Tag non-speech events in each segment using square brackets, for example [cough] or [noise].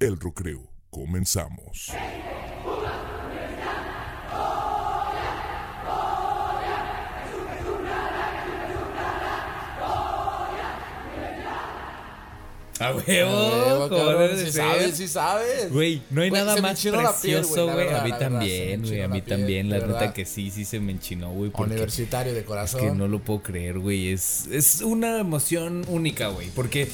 El Recreo. Comenzamos. A huevo, cabrón, ser. sabes, sí sabes. Güey, no hay nada más precioso, güey, A mí también, güey. A mí también. La neta que sí, sí se me enchinó, güey. porque Universitario de Es corazón. que no lo puedo creer, güey. Es, es una emoción única, güey. Porque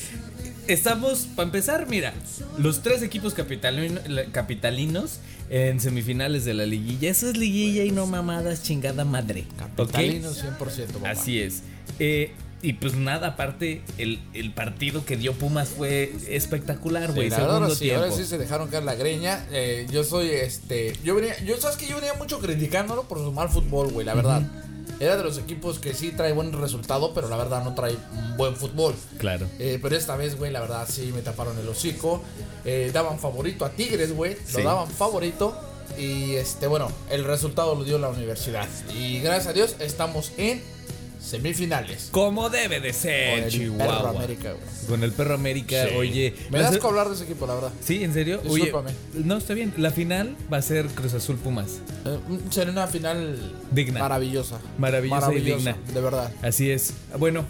estamos, para empezar, mira, los tres equipos capitalino- capitalinos en semifinales de la liguilla. Eso es liguilla y no mamadas, chingada madre. ¿ok? Capitalino 100%, papá. Así es. Eh, y pues nada, aparte, el, el partido que dio Pumas fue espectacular, Sí, güey. Segundo ahora sí, ahora sí se dejaron caer la greña. Eh, yo soy este. Yo venía. Yo sabes que yo venía mucho criticándolo por su mal fútbol, güey, la verdad. Era de los equipos que sí trae buen resultado, pero la verdad no trae buen fútbol. Claro. Eh, pero esta vez, güey, la verdad sí me taparon el hocico. Eh, daban favorito a Tigres, güey. Sí. Lo daban favorito. Y este, bueno, el resultado lo dio la universidad. Y gracias a Dios estamos en semifinales. Como debe de Con ser, el Chihuahua. Perro América, güey. Con el perro América, Sí. oye. Me va a das ser- que hablar de ese equipo, la verdad. Sí, ¿en serio? Discúlpame. Oye, no, está bien. La final va a ser Cruz Azul Pumas. Eh, Será una final Digna. maravillosa. Maravillosa y digna. De verdad. Así es. Bueno,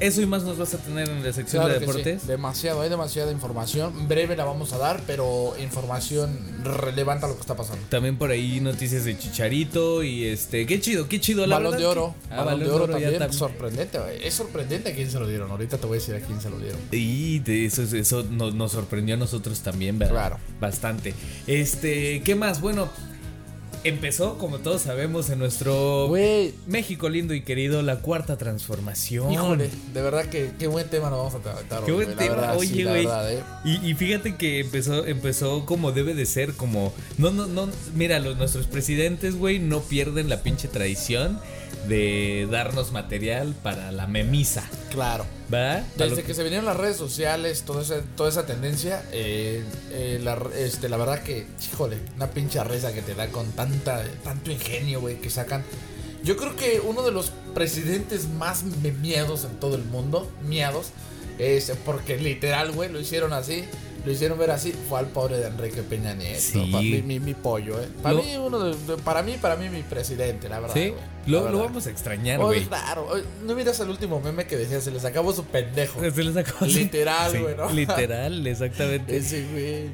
eso y más nos vas a tener en la sección Claro de deportes. sí. Demasiado, hay demasiada información. Breve la vamos a dar, pero información relevante a lo que está pasando. También por ahí noticias de Chicharito y este, qué chido, qué chido la Balón verdad de oro. que- Ah, balón de oro también. también. Sorprendente. Es sorprendente a quién se lo dieron. Ahorita te voy a decir a quién se lo dieron. Y eso, eso nos, nos sorprendió a nosotros también, ¿verdad? Claro. Bastante. Este, ¿qué más? Bueno, empezó, como todos sabemos, en nuestro. México lindo y querido, la cuarta transformación. Híjole, de verdad que qué buen tema nos vamos a tratar. Qué buen tema, verdad, oye, güey. eh. Y, y fíjate que empezó, empezó como debe de ser, como. No, no, no. Mira, los, nuestros presidentes, güey, no pierden la pinche tradición de darnos material para la memisa. Claro. Lo Desde que se vinieron las redes sociales, toda esa, toda esa tendencia, eh, eh, la, este, la verdad que, híjole, una pinche reza que te da con tanta, tanto ingenio, güey, que sacan. Yo creo que uno de los presidentes más miedos en todo el mundo, miedos, es porque literal, güey, lo hicieron así, lo hicieron ver así, fue al pobre de Enrique Peña Nieto. Sí. Pa- mi, mi, mi pollo, eh. Para Lo- mí, uno de, de- para mí, para mí, mi presidente, la verdad. Sí, la lo, vamos a extrañar, güey. claro, no miras el último meme que decía, se les acabó su pendejo. [laughs] Se les acabó- Literal, Sí, güey, ¿no? Literal, [laughs] exactamente. Ese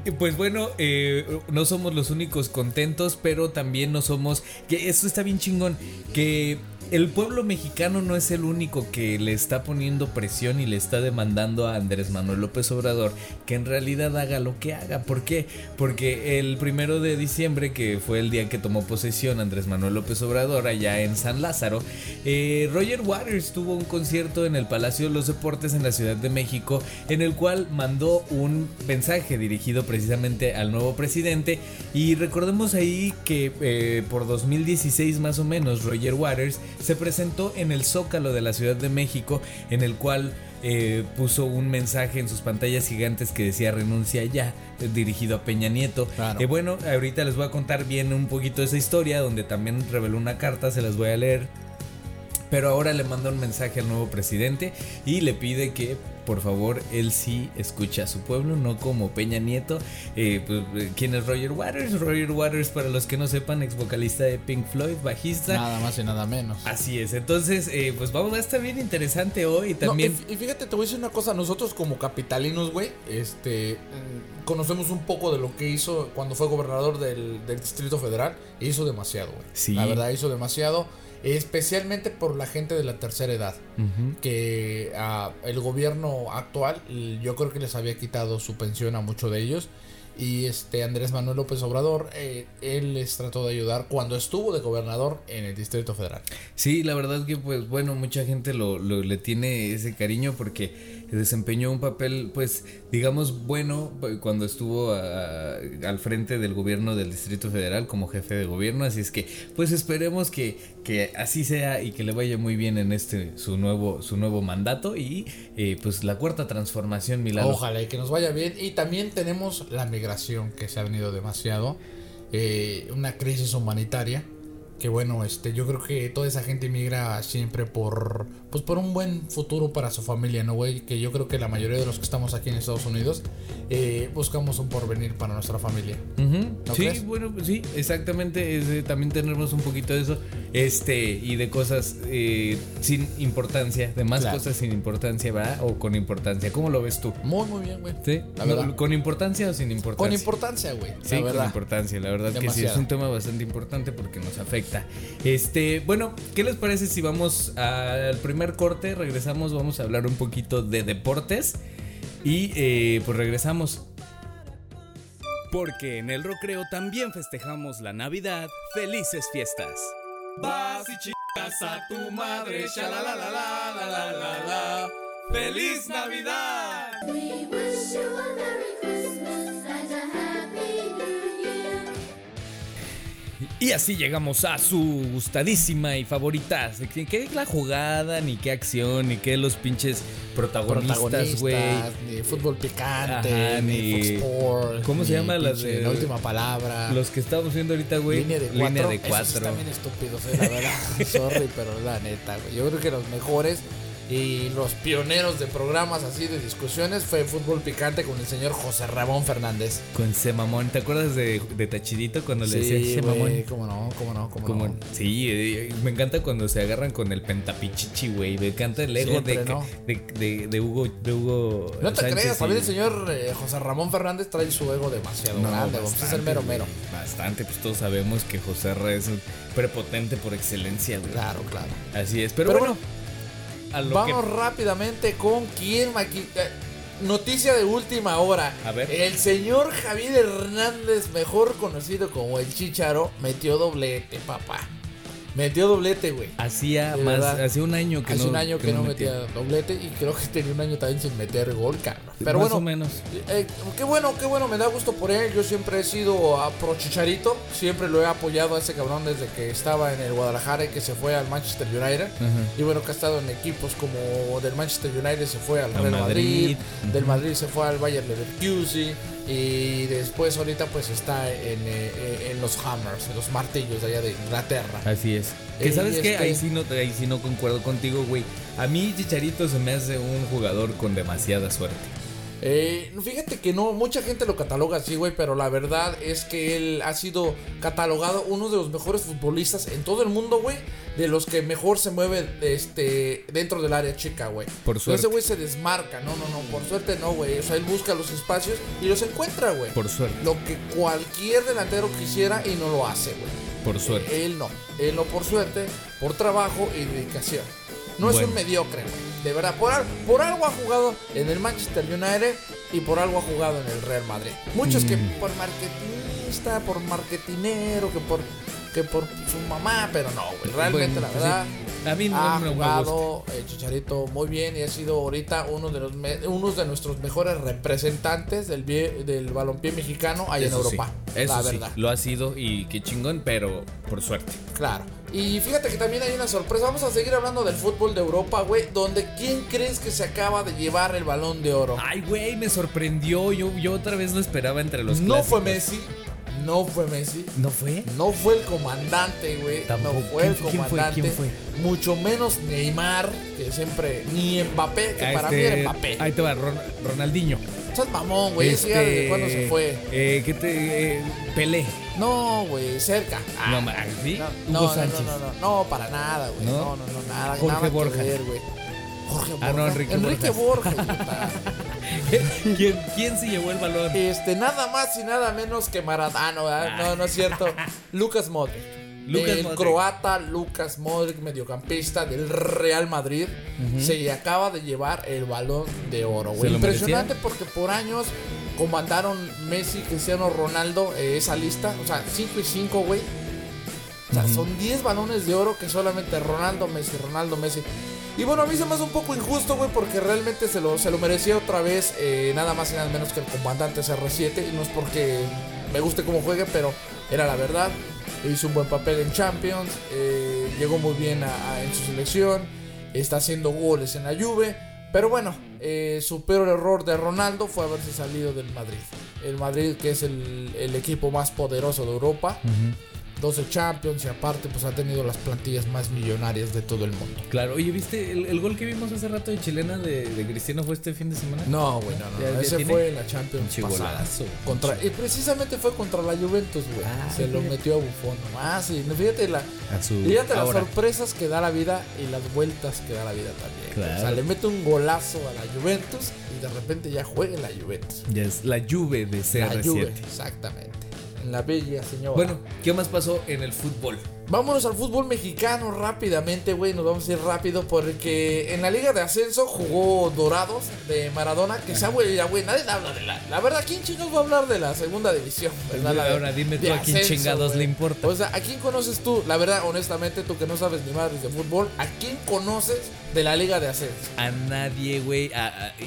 güey. Pues bueno, eh, no somos los únicos contentos, pero también no somos. Que eso está bien chingón. Que el pueblo mexicano no es el único que le está poniendo presión y le está demandando a Andrés Manuel López Obrador que en realidad haga lo que haga. ¿Por qué? Porque el primero de diciembre, que fue el día que tomó posesión Andrés Manuel López Obrador allá en San Lázaro, eh, Roger Waters tuvo un concierto en el Palacio de los Deportes en la Ciudad de México, en el cual mandó un mensaje dirigido precisamente al nuevo presidente. Y recordemos ahí que eh, por 2016 más o menos, Roger Waters se presentó en el Zócalo de la Ciudad de México, en el cual eh, puso un mensaje en sus pantallas gigantes que decía renuncia ya, eh, dirigido a Peña Nieto. Claro. Eh, bueno, ahorita les voy a contar bien un poquito esa historia, donde también reveló una carta, se las voy a leer. Pero ahora le manda un mensaje al nuevo presidente y le pide que por favor él sí escuche a su pueblo, no como Peña Nieto. Eh, pues, eh, ¿Quién es Roger Waters? Roger Waters, para los que no sepan, ex vocalista de Pink Floyd, bajista. Nada más y nada menos. Así es, entonces, eh, pues vamos a estar bien interesante hoy No, también. y, y fíjate, te voy a decir una cosa. Nosotros, como capitalinos, güey, este. mm, Conocemos un poco de lo que hizo cuando fue gobernador del, del Distrito Federal. Hizo demasiado, güey. Sí. La verdad, hizo demasiado. Especialmente por la gente de la tercera edad. Ujú. que ah, el gobierno actual yo creo que les había quitado su pensión a muchos de ellos y este Andrés Manuel López Obrador eh, él les trató de ayudar cuando estuvo de gobernador en el Distrito Federal. Sí, la verdad que pues bueno, mucha gente lo, lo- le tiene ese cariño porque desempeñó un papel pues digamos bueno eh, cuando estuvo a- al frente del gobierno del Distrito Federal como jefe de gobierno, así es que pues esperemos que, que así sea y que le vaya muy bien en este su nuevo su nuevo mandato y eh, pues la cuarta transformación Milano. Ojalá y que nos vaya bien. Y también tenemos la migración que se ha venido demasiado eh, una crisis humanitaria que bueno, este, yo creo que toda esa gente migra siempre por, pues por un buen futuro para su familia, ¿no, güey? Que yo creo que la mayoría de los que estamos aquí en Estados Unidos eh, buscamos un porvenir para nuestra familia. Ujú. ¿No Sí, crees? bueno, pues sí, exactamente. es también tenemos un poquito de eso. Este, y de cosas eh, sin importancia, de más Claro. cosas sin importancia, ¿verdad? O con importancia. ¿Cómo lo ves tú? Muy, muy bien, güey. ¿Sí? La No, verdad. ¿Con importancia o sin importancia? Con importancia, güey. Sí, la con importancia, la verdad que sí, es un tema bastante importante porque nos afecta. Este, bueno, ¿qué les parece si vamos al primer corte? Regresamos, vamos a hablar un poquito de deportes y eh, pues regresamos. Porque en el Recreo también festejamos la Navidad. ¡Felices fiestas! Vas y chicas a tu madre, la la la ¡Feliz Navidad! We wish you a Merry Christmas Y así llegamos a su gustadísima y favorita. ¿Qué es la jugada? Ni qué acción, ni qué los pinches protagonistas, güey. ni fútbol picante, Ajá, ni, Fox Sports, ¿Cómo se llama la pinche de- La última palabra. Los que estamos viendo ahorita, güey. Línea de cuatro. Línea de Esos cuatro. están bien estúpidos, eh, la verdad. [laughs] Sorry, pero la neta, güey. Yo creo que los mejores y los pioneros de programas así de discusiones fue Fútbol Picante con el señor José Ramón Fernández. Con C mamón. ¿Te acuerdas de, de Tachidito cuando le Sí, decía mamón? cómo no, cómo no, cómo, Como- no. sí, eh, me encanta cuando se agarran con el pentapichichi, güey. Me encanta el ego Siempre, de, ¿no? de, de, Hugo. De Hugo No te Sánchez creas, y- también el señor eh, José Ramón Fernández trae su ego demasiado No, grande, güey. Pues es el bastante, mero mero. Bastante, pues todos sabemos que José R es prepotente por excelencia, güey. Claro, claro. Así es, pero, Pero bueno, a lo Vamos que- rápidamente con quién maqui- eh, Noticia de última hora. A ver. El señor Javier Hernández, mejor conocido como el Chicharo, metió doblete, papá. Metió doblete, güey. hacía De más, verdad. hacía un año que Hace no un año que, no metía. doblete y creo que tenía un año también sin meter gol, cabrón. Pero más bueno, o menos. eh, qué bueno, qué bueno, me da gusto por él. Yo siempre he sido a pro Chicharito, siempre lo he apoyado a ese cabrón desde que estaba en el Guadalajara y que se fue al Manchester United. Y bueno, que ha estado en equipos como del Manchester United se fue al Al Real Madrid. Madrid, del Madrid se fue al Bayern Leverkusen y después ahorita pues está en, eh, en los Hammers, en los martillos de allá de Inglaterra. Así es. Que sabes este- ahí sí no ahí sí no concuerdo contigo, güey. A mí Chicharito se me hace un jugador con demasiada suerte. Eh, fíjate que no, mucha gente lo cataloga así, güey, pero la verdad es que él ha sido catalogado uno de los mejores futbolistas en todo el mundo, güey, de los que mejor se mueve este dentro del área chica, güey. Por suerte. Ese güey se desmarca, no, no, no, por suerte no, güey. O sea, él busca los espacios y los encuentra, güey. Por suerte. Lo que cualquier delantero quisiera y no lo hace, güey. Por suerte. Él no, él no por suerte, por trabajo y dedicación. No es un mediocre, güey. De verdad, por, por algo ha jugado en el Manchester United y por algo ha jugado en el Real Madrid. Muchos que Mm. por marketingista, por marketinero, que por que por su mamá, pero no, güey. Realmente, Bueno, la verdad, sí. A mí no- ha no me jugado el Chicharito muy bien y ha sido ahorita uno de los me- uno de nuestros mejores representantes del, del balompié mexicano allá en sí, Europa. Eso la sí, verdad. lo ha sido y qué chingón, pero por suerte. Claro. Y fíjate que también hay una sorpresa. Vamos a seguir hablando del fútbol de Europa, güey. Donde ¿quién crees que se acaba de llevar el balón de oro? Ay, güey, me sorprendió. Yo, yo otra vez lo esperaba entre los no fue. Messi. No fue Messi. ¿No fue? No fue el comandante, güey. No fue el ¿Quién- quién fue? comandante. ¿Quién fue? Mucho menos Neymar, que siempre. Ni Mbappé, que para mí este, era Mbappé. Ahí te va, Ron- Ronaldinho. Estás mamón, güey. Ya Este, desde cuándo se fue. Eh, ¿Qué te. eh, Pelé. No, güey, cerca. Ah, no, ¿sí? No, Hugo no, no, Sánchez. no, no, no, no, para nada, güey. ¿No? No, no, no, nada. Jorge nada que Borja. ver, güey. Jorge Borja. Ah, no, Enrique puta. [laughs] ¿Quién, ¿Quién se llevó el balón? este, nada más y nada menos que Maradona. ¿verdad? No, no es cierto. Lucas Modric. Lucas el Modric. croata Lucas Modric, mediocampista del Real Madrid, se acaba de llevar el balón de oro. güey. ¿Se lo Impresionante porque por años comandaron Messi, Cristiano Ronaldo eh, esa lista. O sea, 5 y 5, güey. O sea, son 10 balones de oro que solamente Ronaldo Messi, Ronaldo Messi. Y bueno, a mí se me hace un poco injusto, güey, porque realmente se lo, se lo merecía otra vez, eh, nada más y nada menos que el comandante CR7. Y no es porque me guste cómo juegue, pero era la verdad. Hizo un buen papel en Champions, eh, llegó muy bien en su selección, está haciendo goles en la Juve. Pero bueno, eh, su peor error de Ronaldo fue haberse salido del Madrid. El Madrid, que es el equipo más poderoso de Europa, 12 Champions y aparte pues ha tenido las plantillas más millonarias de todo el mundo. Claro, oye, ¿viste el, el gol que vimos hace rato de chilena de, de Cristiano fue este fin de semana? No, güey, no, no, Ya- no, ya ese tiene fue en la Champions pasada. Contra, y precisamente fue contra la Juventus, güey. Ah, Se lo metió a Buffon. Ah, sí, no, fíjate la, su Fíjate las sorpresas que da la vida y las vueltas que da la vida también. Claro. O sea, le mete un golazo a la Juventus y de repente ya juega en la Juventus. Ya es la Juve de La CR7. Juve, exactamente. La bella señora. Bueno, ¿qué más pasó en el fútbol? vámonos al fútbol mexicano rápidamente, güey. Nos vamos a ir rápido porque en la Liga de Ascenso jugó Dorados de Maradona. Que esa, güey, ya, güey, nadie habla de la. La verdad, ¿quién chingados va a hablar de la segunda división? ¿verdad? La Ahora dime tú a quién ascenso, chingados le importa. O sea, ¿a quién conoces tú? La verdad, honestamente, tú que no sabes ni madres de fútbol, ¿a quién conoces de la Liga de Ascenso? A nadie, güey.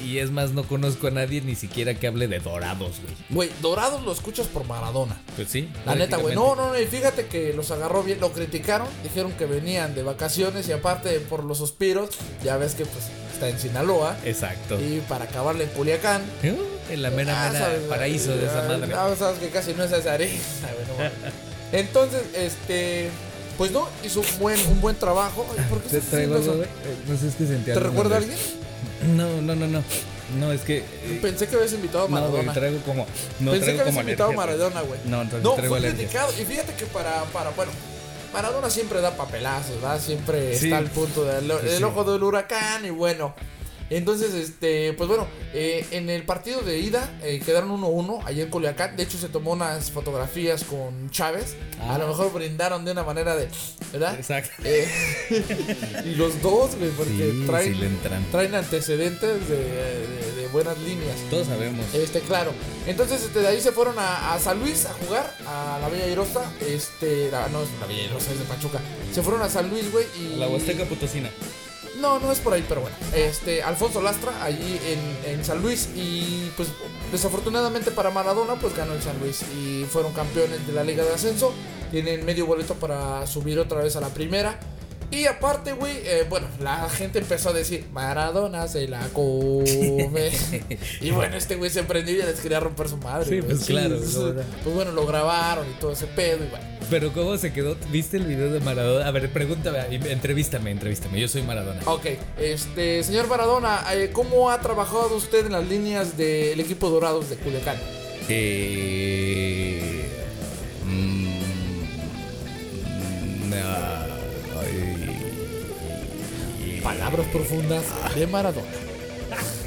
y es más, no conozco a nadie ni siquiera que hable de dorados, güey. Güey, Dorados lo escuchas por Maradona. Pues sí. La neta, güey. No, no, no. Y fíjate que los agarró bien. Lo criticaron. Dijeron que venían de vacaciones. Y aparte, por los suspiros, ya ves que pues está en Sinaloa. Exacto. Y para acabarle en Culiacán. Uh, en la mera, Ah, mera sabes, paraíso de esa madre. ah, sabes que casi no es esa arena. [laughs] Entonces, este. Pues no, hizo un buen, un buen trabajo. ¿Por qué Te traigo algo, güey. Eh, No sé, es que sentí ¿Te algo recuerda a alguien? No, no, no, no. No, es que. eh, Pensé que habías invitado a no, güey, Maradona. traigo como. No, Pensé que habías como invitado a alergia, Maradona, güey. No, entonces No, traigo fue criticado. Y fíjate que para, para, bueno, Maradona siempre da papelazos, ¿verdad? Siempre Sí. está al punto del sí. ojo del huracán y bueno. Entonces, este, pues bueno, eh, en el partido de ida eh, quedaron 1-1 allá en Culiacán. De hecho, se tomó unas fotografías con Chávez. Ah. A lo mejor brindaron de una manera de, ¿verdad? Exacto. Eh, [laughs] y los dos, güey, porque Sí, traen, sí antecedentes de, de- de buenas líneas. Todos sabemos. Este, claro. Entonces, este, de ahí se fueron a, a San Luis a jugar, a la Bella Irosa. Este, la- no, es la Bella Irosa es de Pachuca. Se fueron a San Luis, güey, y... La Huasteca Potosina. No, no es por ahí, pero bueno. Este, Alfonso Lastra, allí en, en San Luis. Y pues, desafortunadamente para Maradona, pues ganó el San Luis. Y fueron campeones de la Liga de Ascenso. Tienen medio boleto para subir otra vez a la primera. Y aparte, güey, eh, bueno, la gente empezó a decir, Maradona se la come. [laughs] y bueno, este güey se prendió y ya les quería romper su madre. Sí, pues claro, sí. Pues bueno, lo grabaron y todo ese pedo y bueno. Pero ¿cómo se quedó? ¿Viste el video de Maradona? A ver, pregúntame, entrevístame, entrevístame. Yo soy Maradona. Ok, este, señor Maradona, eh, ¿cómo ha trabajado usted en las líneas del equipo Dorados de Culiacán? Eh, mm, ay, Palabras profundas de Maradona.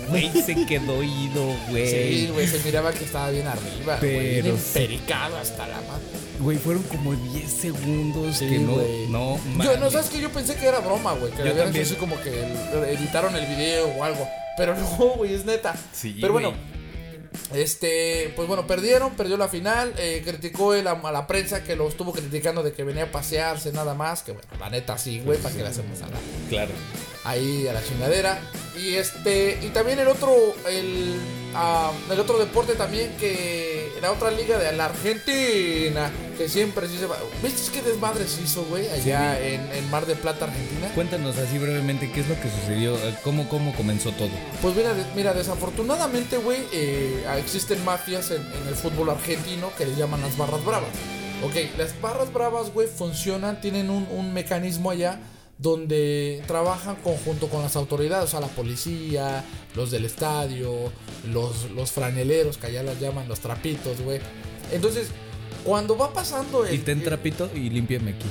Güey, se quedó ido, güey. Sí, güey, se miraba que estaba bien arriba, güey, Pero- empericado hasta la madre. Güey, fueron como 10 segundos Sí, que no, no, Yo, no, sabes que yo pensé que era broma, güey, que Yo le habían también. así como que editaron el video o algo. Pero [laughs] no, güey, es neta. Sí, Pero bueno. Este, pues bueno, perdieron, perdió la final. eh, criticó él a, la prensa que lo estuvo criticando de que venía a pasearse nada más. Que bueno, la neta sí, güey, para que le hacemos a la, Claro. ahí a la chingadera. Y este, y también el otro, el, el otro deporte también que la otra liga de la Argentina, que siempre sí se va. ¿Viste qué desmadre se hizo, güey? Allá en, en Mar de Plata, Argentina. Cuéntanos así brevemente qué es lo que sucedió, eh, cómo, cómo comenzó todo. Pues mira, mira desafortunadamente, güey, eh, existen mafias en, en el fútbol argentino que le llaman las barras bravas. Ok, las barras bravas, güey, funcionan, tienen un, un mecanismo allá donde trabajan conjunto con las autoridades, o sea, la policía, los del estadio, los, los franeleros, que allá las llaman los trapitos, güey. Entonces, cuando va pasando el... Y ten trapito y límpiame aquí.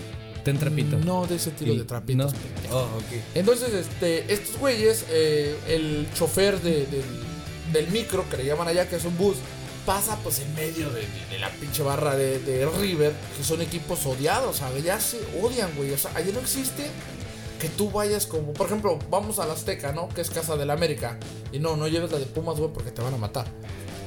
Ten trapito. No de ese Y- de trapitos. no. Oh, ok. Entonces, este, estos güeyes, eh, el chofer de- del- del micro, que le llaman allá, que es un bus, pasa pues en medio de, de- la pinche barra de, River, que son equipos odiados, ¿sabes? Ya se odian, güey. O sea, allá no existe que tú vayas como, por ejemplo, vamos a la Azteca, ¿no? Que es Casa del América. Y no, no lleves la de Pumas, güey, porque te van a matar.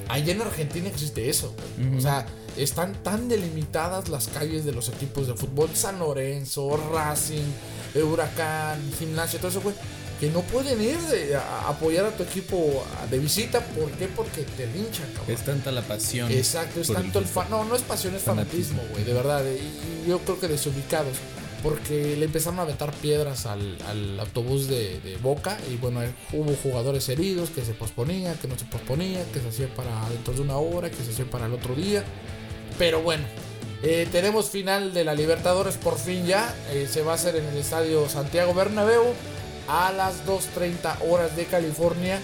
Allá en Argentina existe eso. güey. O sea, están tan delimitadas las calles de los equipos de fútbol. San Lorenzo, Racing, Huracán, Gimnasia, todo eso, güey. Que no pueden ir de- a, apoyar a tu equipo de visita. ¿Por qué? Porque te linchan, cabrón. Es tanta la pasión. Exacto, es tanto el fan. No, no es pasión, es Fanatismo. fanatismo, güey, de verdad. Y, y yo creo que desubicados. Porque le empezaron a aventar piedras al, al autobús de, de Boca. Y bueno, eh, hubo jugadores heridos que se posponía, que no se posponía, que se hacía para dentro de una hora, que se hacía para el otro día. Pero bueno, Eh, tenemos final de la Libertadores por fin ya. Eh, se va a hacer en el estadio Santiago Bernabéu a las 2.30 horas de California.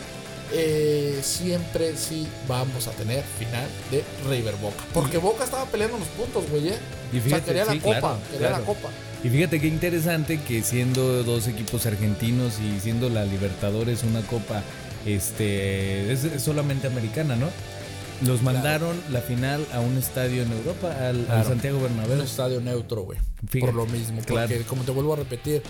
Eh, siempre sí vamos a tener final de River Boca. Porque Boca estaba peleando los puntos, güey. ¿eh? Y o sea, fíjate, quería la sí, copa. claro, quería claro. la copa. Y fíjate qué interesante que siendo dos equipos argentinos y siendo la Libertadores una copa este es, es solamente americana, ¿no? Los mandaron la final a un estadio en Europa, al. Santiago Bernabéu. Un estadio neutro, güey. Por lo mismo. Porque, claro. como te vuelvo a repetir,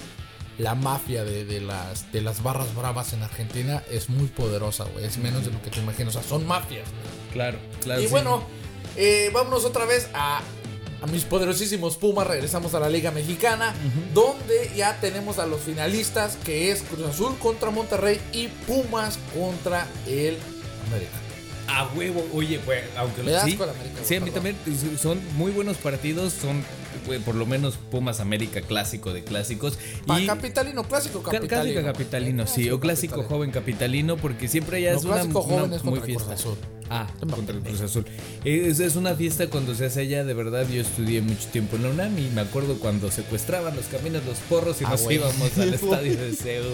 la mafia de, de las, de las barras bravas en Argentina es muy poderosa, güey. Es menos de lo que te imaginas. O sea, son mafias. Claro, claro. y sí. bueno, eh, vámonos otra vez a, a mis poderosísimos Pumas. Regresamos a la Liga Mexicana, donde ya tenemos a los finalistas, que es Cruz Azul contra Monterrey y Pumas contra el América. A huevo, oye, güey, aunque lo sí, América, sí, a mí también son muy buenos partidos, son por lo menos Pumas América clásico de clásicos Pa- y capitalino, clásico Ca- capitalino. Clásico capitalino, sí, o clásico capitalino. joven capitalino, porque siempre ya No, es una, una es muy fiesta. Azul. Ah, contra el. Cruz Azul. Es, es una fiesta cuando se hace allá, de verdad, yo estudié mucho tiempo en la UNAM y me acuerdo cuando secuestraban los caminos, los porros y Ah, nos güey. íbamos al [laughs] estadio de CEU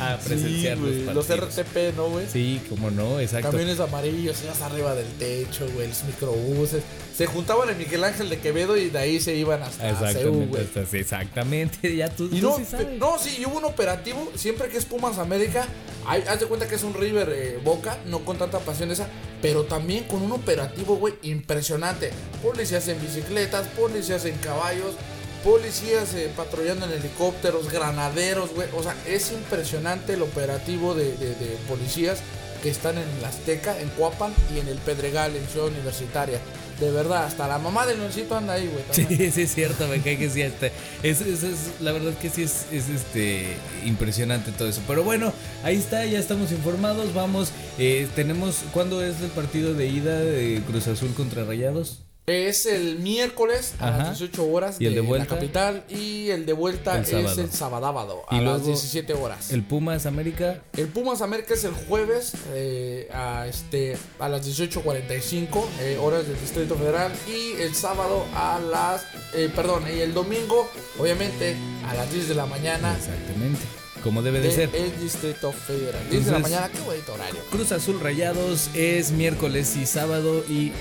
a presenciar Sí, los güey, los. RTP, ¿no, güey? Sí, como no, exacto. Camiones amarillos, ibas arriba del techo, güey, los microbuses. Se juntaban en Miguel Ángel de Quevedo y de ahí se iban hasta CEU, Exactamente, güey. hasta- sí, exactamente, ya tú, Y tú no, sí sabes. no, sí, y hubo un operativo, siempre que es Pumas América, hay- haz de cuenta que es un River eh, Boca, no con tanta pasión esa, pero también con un operativo, güey, impresionante. Policías en bicicletas, policías en caballos, policías eh, patrullando en helicópteros, granaderos, güey. O sea, es impresionante el operativo de, de- policías que están en la Azteca, en Cuapan y en el Pedregal, en Ciudad Universitaria. De verdad, hasta la mamá del Leoncito anda ahí, güey. también. Sí, sí es cierto, me cae que sí hasta- Es, es- es- la verdad que sí es, es, este impresionante todo eso. Pero bueno, ahí está, ya estamos informados. Vamos, eh, tenemos ¿cuándo es el partido de ida de Cruz Azul contra Rayados? Es el miércoles a Ajá. las 18 horas ¿Y el de vuelta? la capital y el de vuelta El es sábado. el sabadábado Y a las luego 17 horas. El El, Pumas América. Pumas América es el jueves eh, a, este, a las 18.45 eh, horas del Distrito Federal y el sábado a las, eh, perdón, y el domingo obviamente a las 10 de la mañana Exactamente. Como debe de del ser. el Distrito Federal. 10 de la mañana, qué bonito horario. Cruz Azul Rayados es miércoles y sábado y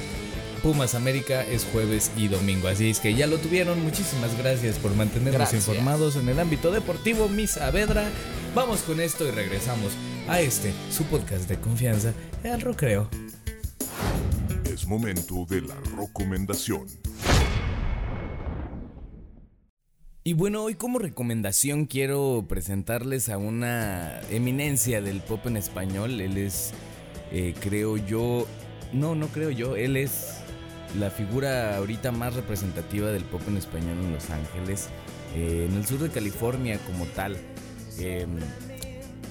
Pumas América es jueves y domingo. Así es que ya lo tuvieron. Muchísimas gracias por mantenernos Gracias. informados en el ámbito deportivo. Miss Avedra. Vamos con esto y regresamos a este, su podcast de confianza, El Recreo. Es momento de la recomendación. Y bueno, hoy como recomendación quiero presentarles a una eminencia del pop en español. Él es, eh, creo yo, no, no creo yo, él es la figura ahorita más representativa del pop en español en Los Ángeles, eh, en el sur de California como tal. Eh,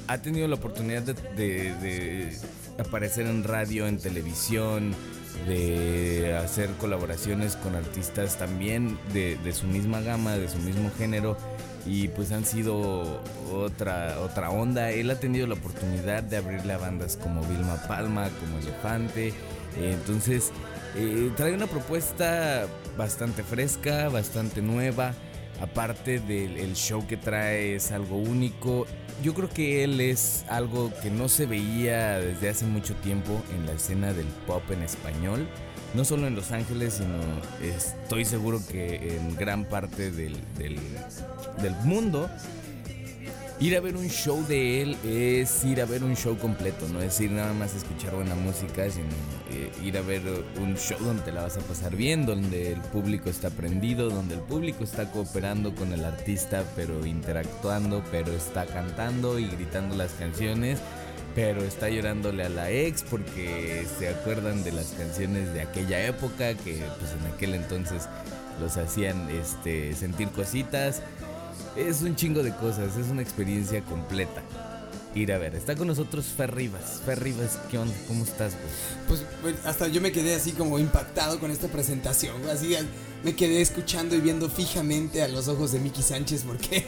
ha tenido la oportunidad de, aparecer en radio, en televisión, de hacer colaboraciones con artistas también de, de su misma gama, de su mismo género. Y pues han sido otra, otra onda. Él ha tenido la oportunidad de abrirle a bandas como Vilma Palma, como Elefante. Eh, entonces, eh, trae una propuesta bastante fresca, bastante nueva. Aparte del el show que trae es algo único. Yo creo que él es algo que no se veía desde hace mucho tiempo en la escena del pop en español. No solo en Los Ángeles, sino estoy seguro que en gran parte del, del, del mundo. Ir a ver un show de él es ir a ver un show completo, no es ir nada más a escuchar buena música, sino eh, ir a ver un show donde la vas a pasar bien, donde el público está prendido, donde el público está cooperando con el artista, pero interactuando, pero está cantando y gritando las canciones, pero está llorándole a la ex porque se acuerdan de las canciones de aquella época que pues en aquel entonces los hacían este, sentir cositas. Es un chingo de cosas, es una experiencia completa. Ir a ver, está con nosotros Fer Rivas. Fer Rivas, ¿qué onda? ¿Cómo estás, güey? Pues, pues, hasta yo me quedé así como impactado con esta presentación. Así me quedé escuchando y viendo fijamente a los ojos de Miki Sánchez porque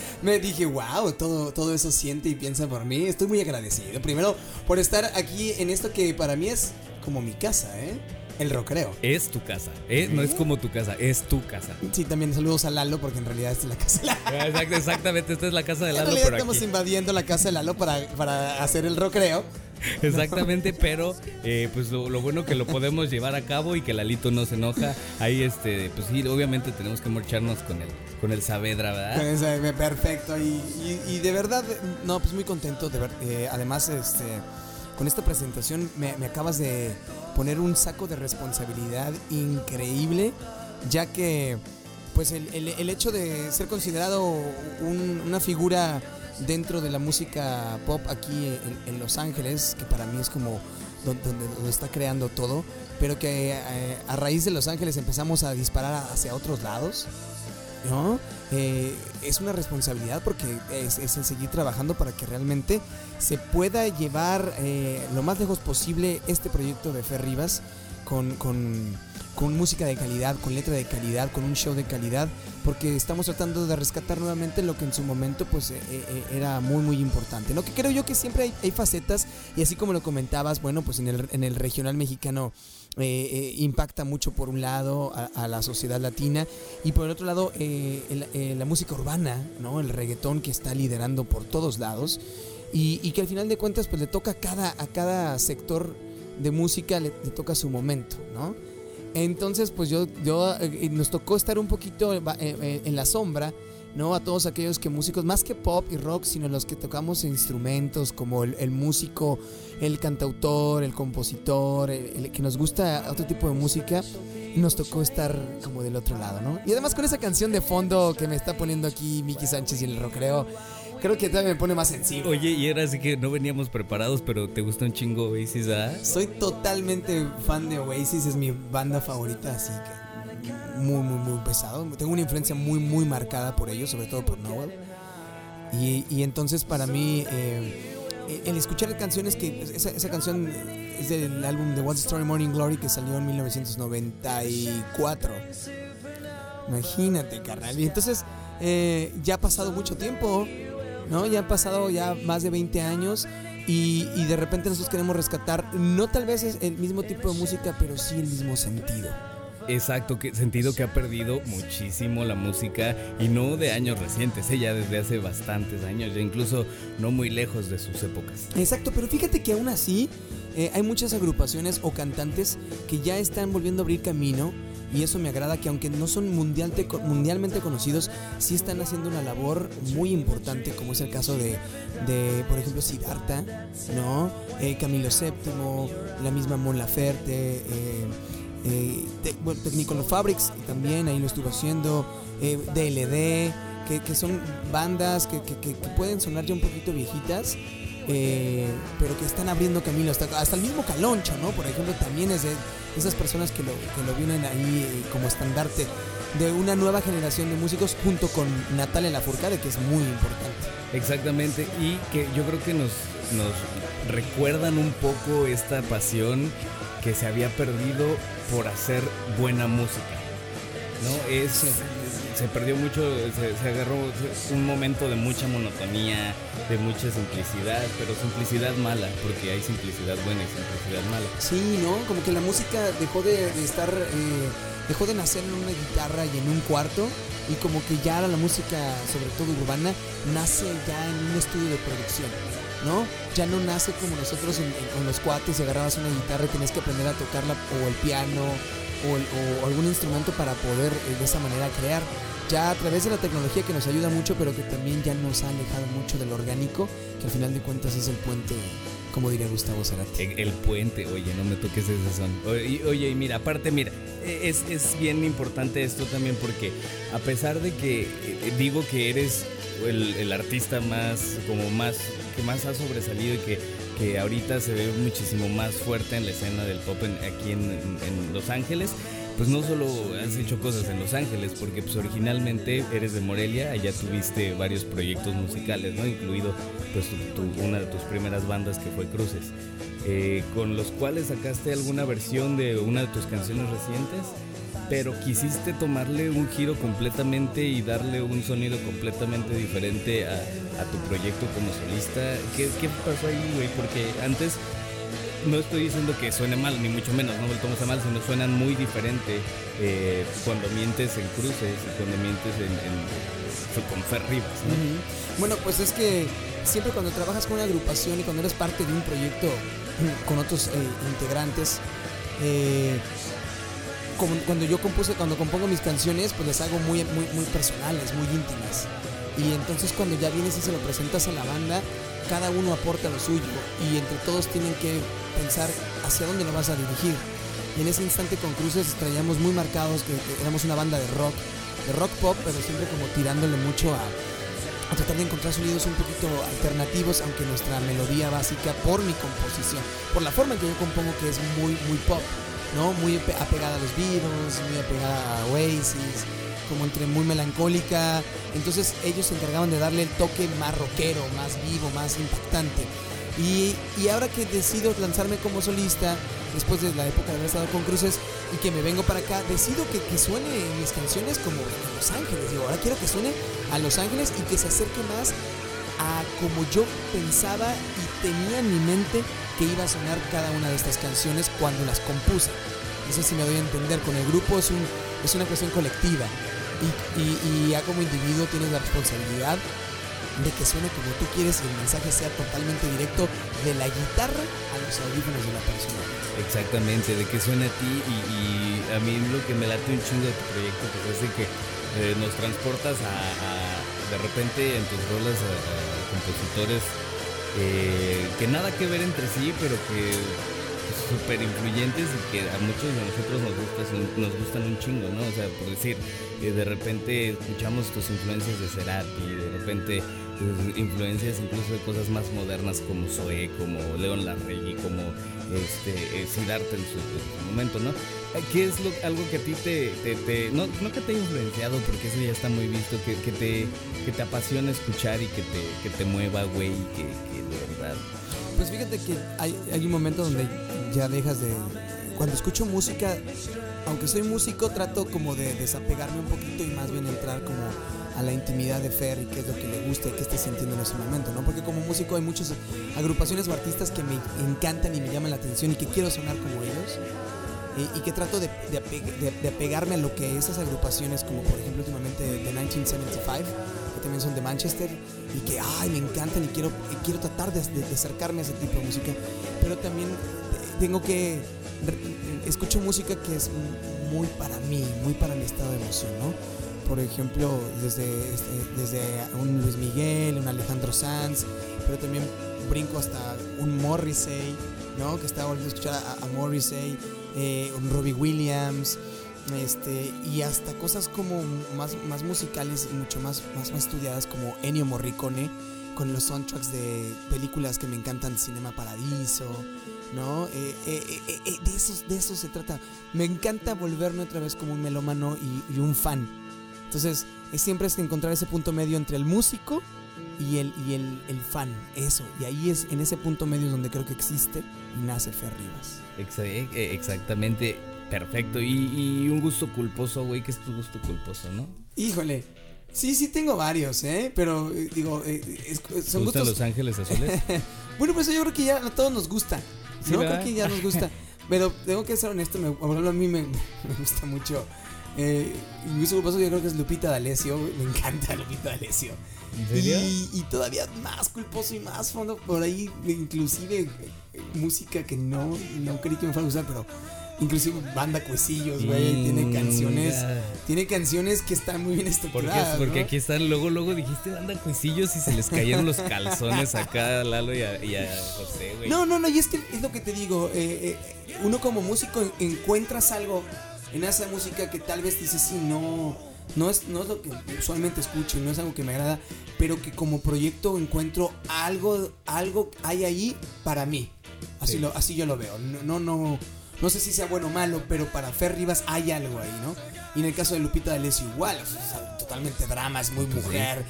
[laughs] me dije, wow, todo, todo eso siente y piensa por mí. Estoy muy agradecido. Primero por estar aquí en esto que para mí es como mi casa, ¿eh? El Rocreo. Es tu casa. ¿eh? No es como tu casa, es tu casa. Sí, también saludos a Lalo porque en realidad esta es la casa de Lalo. Exact- exactamente, esta es la casa de En Lalo, realidad pero estamos aquí. invadiendo la casa de Lalo para, para hacer el Rocreo. Exactamente, pero eh, pues lo, lo bueno que lo podemos llevar a cabo y que Lalito no se enoja. Ahí, este, pues sí, obviamente tenemos que marcharnos con el, con el Saavedra, ¿verdad? Pues, eh, perfecto. Y, y- y de verdad, no, pues muy contento. De ver, eh, además, este, con esta presentación me, me acabas de poner un saco de responsabilidad increíble, ya que pues el, el- hecho de ser considerado un- una figura dentro de la música pop aquí en, Los Ángeles, que para mí es como don- donde, donde está creando todo, pero que eh, a raíz de Los Ángeles empezamos a disparar hacia otros lados. ¿No? Eh, es una responsabilidad porque es, el seguir trabajando para que realmente se pueda llevar eh, lo más lejos posible este proyecto de Fer Rivas con- con música de calidad, con letra de calidad, con un show de calidad, porque estamos tratando de rescatar nuevamente lo que en su momento pues eh, eh, era muy muy importante. ¿no? Que creo yo que siempre hay, hay facetas y así como lo comentabas, bueno, pues en el, en el regional mexicano eh, eh, impacta mucho por un lado a, a la sociedad latina y por el otro lado eh, el- eh, la música urbana, ¿no? El reggaetón que está liderando por todos lados y, y que al final de cuentas pues le toca a cada, a cada sector de música le, le toca su momento, ¿no? Entonces pues yo, yo eh, nos tocó estar un poquito eh, eh, en la sombra, ¿no? A todos aquellos que músicos, más que pop y rock, sino los que tocamos instrumentos como el, músico, el cantautor, el compositor, el, que nos gusta otro tipo de música, nos tocó estar como del otro lado, ¿no? Y además con esa canción de fondo que me está poniendo aquí Miki Sánchez y el rockreo, creo que todavía me pone más sensible. Oye, y era así que no veníamos preparados, pero te gusta un chingo Oasis, ¿ah? Soy totalmente fan de Oasis, es mi banda favorita, así que muy, muy, muy pesado. Tengo una influencia muy, muy marcada por ellos, sobre todo por Noel. Y, y entonces para mí, eh, el escuchar canciones que... Esa, esa canción es del álbum de What's the Story Morning Glory que salió en 1994. Imagínate, carnal. Y entonces eh, ya ha pasado mucho tiempo, ¿no? Ya han pasado ya más de 20 años y, y de repente nosotros queremos rescatar, no tal vez es el mismo tipo de música, pero sí el mismo sentido. Exacto, que sentido que ha perdido muchísimo la música y no de años recientes, ¿eh? ya desde hace bastantes años, ya incluso no muy lejos de sus épocas. Exacto, pero fíjate que aún así eh, hay muchas agrupaciones o cantantes que ya están volviendo a abrir camino y eso me agrada que aunque no son mundialmente conocidos, sí están haciendo una labor muy importante, como es el caso de, de, por ejemplo, Siddhartha, ¿no? Eh, Camilo VII, la misma Mon Laferte, eh, eh, Fabrics también, ahí lo estuvo haciendo, eh, DLD, que, que son bandas que- que pueden sonar ya un poquito viejitas, eh, pero que están abriendo camino hasta, hasta el mismo Caloncho, ¿no? Por ejemplo, también es de esas personas que lo, que lo vienen ahí eh, como estandarte de una nueva generación de músicos junto con Natalia Lafourcade, que es muy importante. Exactamente, y que yo creo que nos, nos recuerdan un poco esta pasión que se había perdido por hacer buena música. ¿No? Es, se perdió mucho, se, agarró un momento de mucha monotonía, de mucha simplicidad, pero simplicidad mala, porque hay simplicidad buena y simplicidad mala. Sí, ¿no? Como que la música dejó de, estar, eh, dejó de nacer en una guitarra y en un cuarto y como que ya la música, sobre todo urbana, nace ya en un estudio de producción, ¿no? Ya no nace como nosotros en, los cuates y agarrabas una guitarra y tenías que aprender a tocarla o el piano o, algún instrumento para poder eh, de esa manera crear. Ya a través de la tecnología que nos ayuda mucho, pero que también ya nos ha alejado mucho del orgánico, que al final de cuentas es el puente, como diría Gustavo Cerati. El, el puente, oye, no me toques ese son. Oye, oye, mira, aparte, mira, e, es, es bien importante esto también porque a pesar de que eh, digo que eres el, el artista más, como más, que más ha sobresalido y que, que ahorita se ve muchísimo más fuerte en la escena del pop aquí en- en Los Ángeles, pues no solo has hecho cosas en Los Ángeles, porque pues originalmente eres de Morelia, allá tuviste varios proyectos musicales, ¿no? Incluido pues tu- una de tus primeras bandas que fue Cruces, eh, con los cuales sacaste alguna versión de una de tus canciones recientes, pero quisiste tomarle un giro completamente y darle un sonido completamente diferente a, a tu proyecto como solista. ¿Qué, qué pasó ahí, güey? Porque antes no estoy diciendo que suene mal, ni mucho menos, no lo tomes a mal, sino suenan muy diferente eh, cuando mientes en cruces y cuando mientes en, en- con Fer Rivas, ¿no? Bueno, pues es que siempre cuando trabajas con una agrupación y cuando eres parte de un proyecto con otros eh, integrantes, eh, cuando yo compuse, cuando compongo mis canciones, pues las hago muy, muy, muy personales, muy íntimas. Y entonces cuando ya vienes y se lo presentas a la banda, cada uno aporta lo suyo y entre todos tienen que pensar hacia dónde lo vas a dirigir. En ese instante con Cruces traíamos muy marcados que, que éramos una banda de rock, de rock pop, pero siempre como tirándole mucho a, a tratar de encontrar sonidos un poquito alternativos, aunque nuestra melodía básica, por mi composición, por la forma en que yo compongo, que es muy, muy pop, ¿no? Muy ape- apegada a los Beatles, muy apegada a Oasis, como entre muy melancólica. Entonces ellos se encargaban de darle el toque más rockero, más vivo, más impactante. Y, ahora que decido lanzarme como solista, después de la época de haber estado con Cruces y que me vengo para acá, decido que, que suene en mis canciones como a Los Ángeles. Digo, ahora quiero que suene a Los Ángeles y que se acerque más a como yo pensaba y tenía en mi mente que iba a sonar cada una de estas canciones cuando las compuse. No sé si me doy a entender, con el grupo es, un, es una cuestión colectiva y ya como individuo tienes la responsabilidad de que suene como tú quieres y el mensaje sea totalmente directo de la guitarra a los audífonos de la persona. Exactamente, de que suene a ti y, a mí lo que me late un chingo de tu proyecto pues es de que eh, nos transportas a, de repente en tus rolas a, compositores eh, que nada que ver entre sí, pero que súper influyentes y que a muchos de nosotros nos, gusta, nos gustan un chingo, ¿no? O sea, por decir, eh, de repente escuchamos tus influencias de Cerati, de repente influencias incluso de cosas más modernas como Zoé, como León Larregui, como este, eh, Siddhartha en su, su momento, ¿no? Eh, ¿Qué es lo, algo que a ti te, te- te- no, no que te haya influenciado, porque eso ya está muy visto, que, que te, que te apasiona escuchar y que te, que te mueva, güey, que, que de verdad... Pues fíjate que hay, hay un momento donde ya dejas de... Cuando escucho música, aunque soy músico, trato como de desapegarme un poquito y más bien entrar como a la intimidad de Fer y qué es lo que le gusta y qué está sintiendo en ese momento, ¿no? Porque como músico hay muchas agrupaciones o artistas que me encantan y me llaman la atención y que quiero sonar como ellos. Y, y que trato de, de ape- de- de apegarme a lo que esas agrupaciones, como por ejemplo últimamente The 1975, que también son de Manchester, y que ay, me encantan y quiero, y quiero tratar de, acercarme a ese tipo de música. Pero también tengo que. Escucho música que es muy para mí, muy para mi estado de emoción, ¿no? Por ejemplo, desde, este, desde un Luis Miguel, un Alejandro Sanz, pero también brinco hasta un Morrissey, ¿no? Que estaba volviendo a escuchar a, Morrissey, eh, un Robbie Williams, este, y hasta cosas como más, más musicales y mucho más, más, más estudiadas como Ennio Morricone, con los soundtracks de películas que me encantan, Cinema Paradiso, ¿no? Eh, eh, de, esos, de eso se trata. Me encanta volverme otra vez como un melómano y un fan. Entonces, es siempre es encontrar ese punto medio entre el músico y el, y el, el fan, eso. Y ahí es, en ese punto medio es donde creo que existe y nace Fer Rivas. Exa- eh, exactamente, perfecto. Y, y un gusto culposo, güey, que es tu gusto culposo, ¿no? Híjole. Sí, sí tengo varios, ¿eh? Pero eh, digo, eh, es- ¿Te son gustan gustos... Los Ángeles Azules? [laughs] Bueno, pues yo creo que ya a todos nos gusta. Sí, no, ¿verdad? creo que ya nos gusta. Pero tengo que ser honesto, me, a mí me, [laughs] me gusta mucho. Eh, gusto culposo yo creo que es Lupita D'Alessio. Me encanta Lupita D'Alessio. ¿En serio? Y, y todavía más culposo y más fondo por ahí, inclusive música que no, no creí que me fuera a gustar, pero inclusive banda Cuecillos, güey, tiene canciones, tiene canciones que están muy bien estructuradas. Porque ¿no? aquí están, luego, luego dijiste, andan cuisillos y se les cayeron los calzones acá a Lalo y a, y a José, güey. No, no, no, y es que es lo que te digo, eh, eh, uno como músico en- encuentras algo en esa música que tal vez dices, sí, no, no es, no es lo que usualmente escucho, no es algo que me agrada, pero que como proyecto encuentro algo, algo hay ahí para mí. Así, Sí. lo, así yo lo veo. No, no, no, no sé si sea bueno o malo, pero para Fer Rivas hay algo ahí, ¿no? Y en el caso de Lupita D'Alessio igual, o sea, totalmente drama, es muy mujer.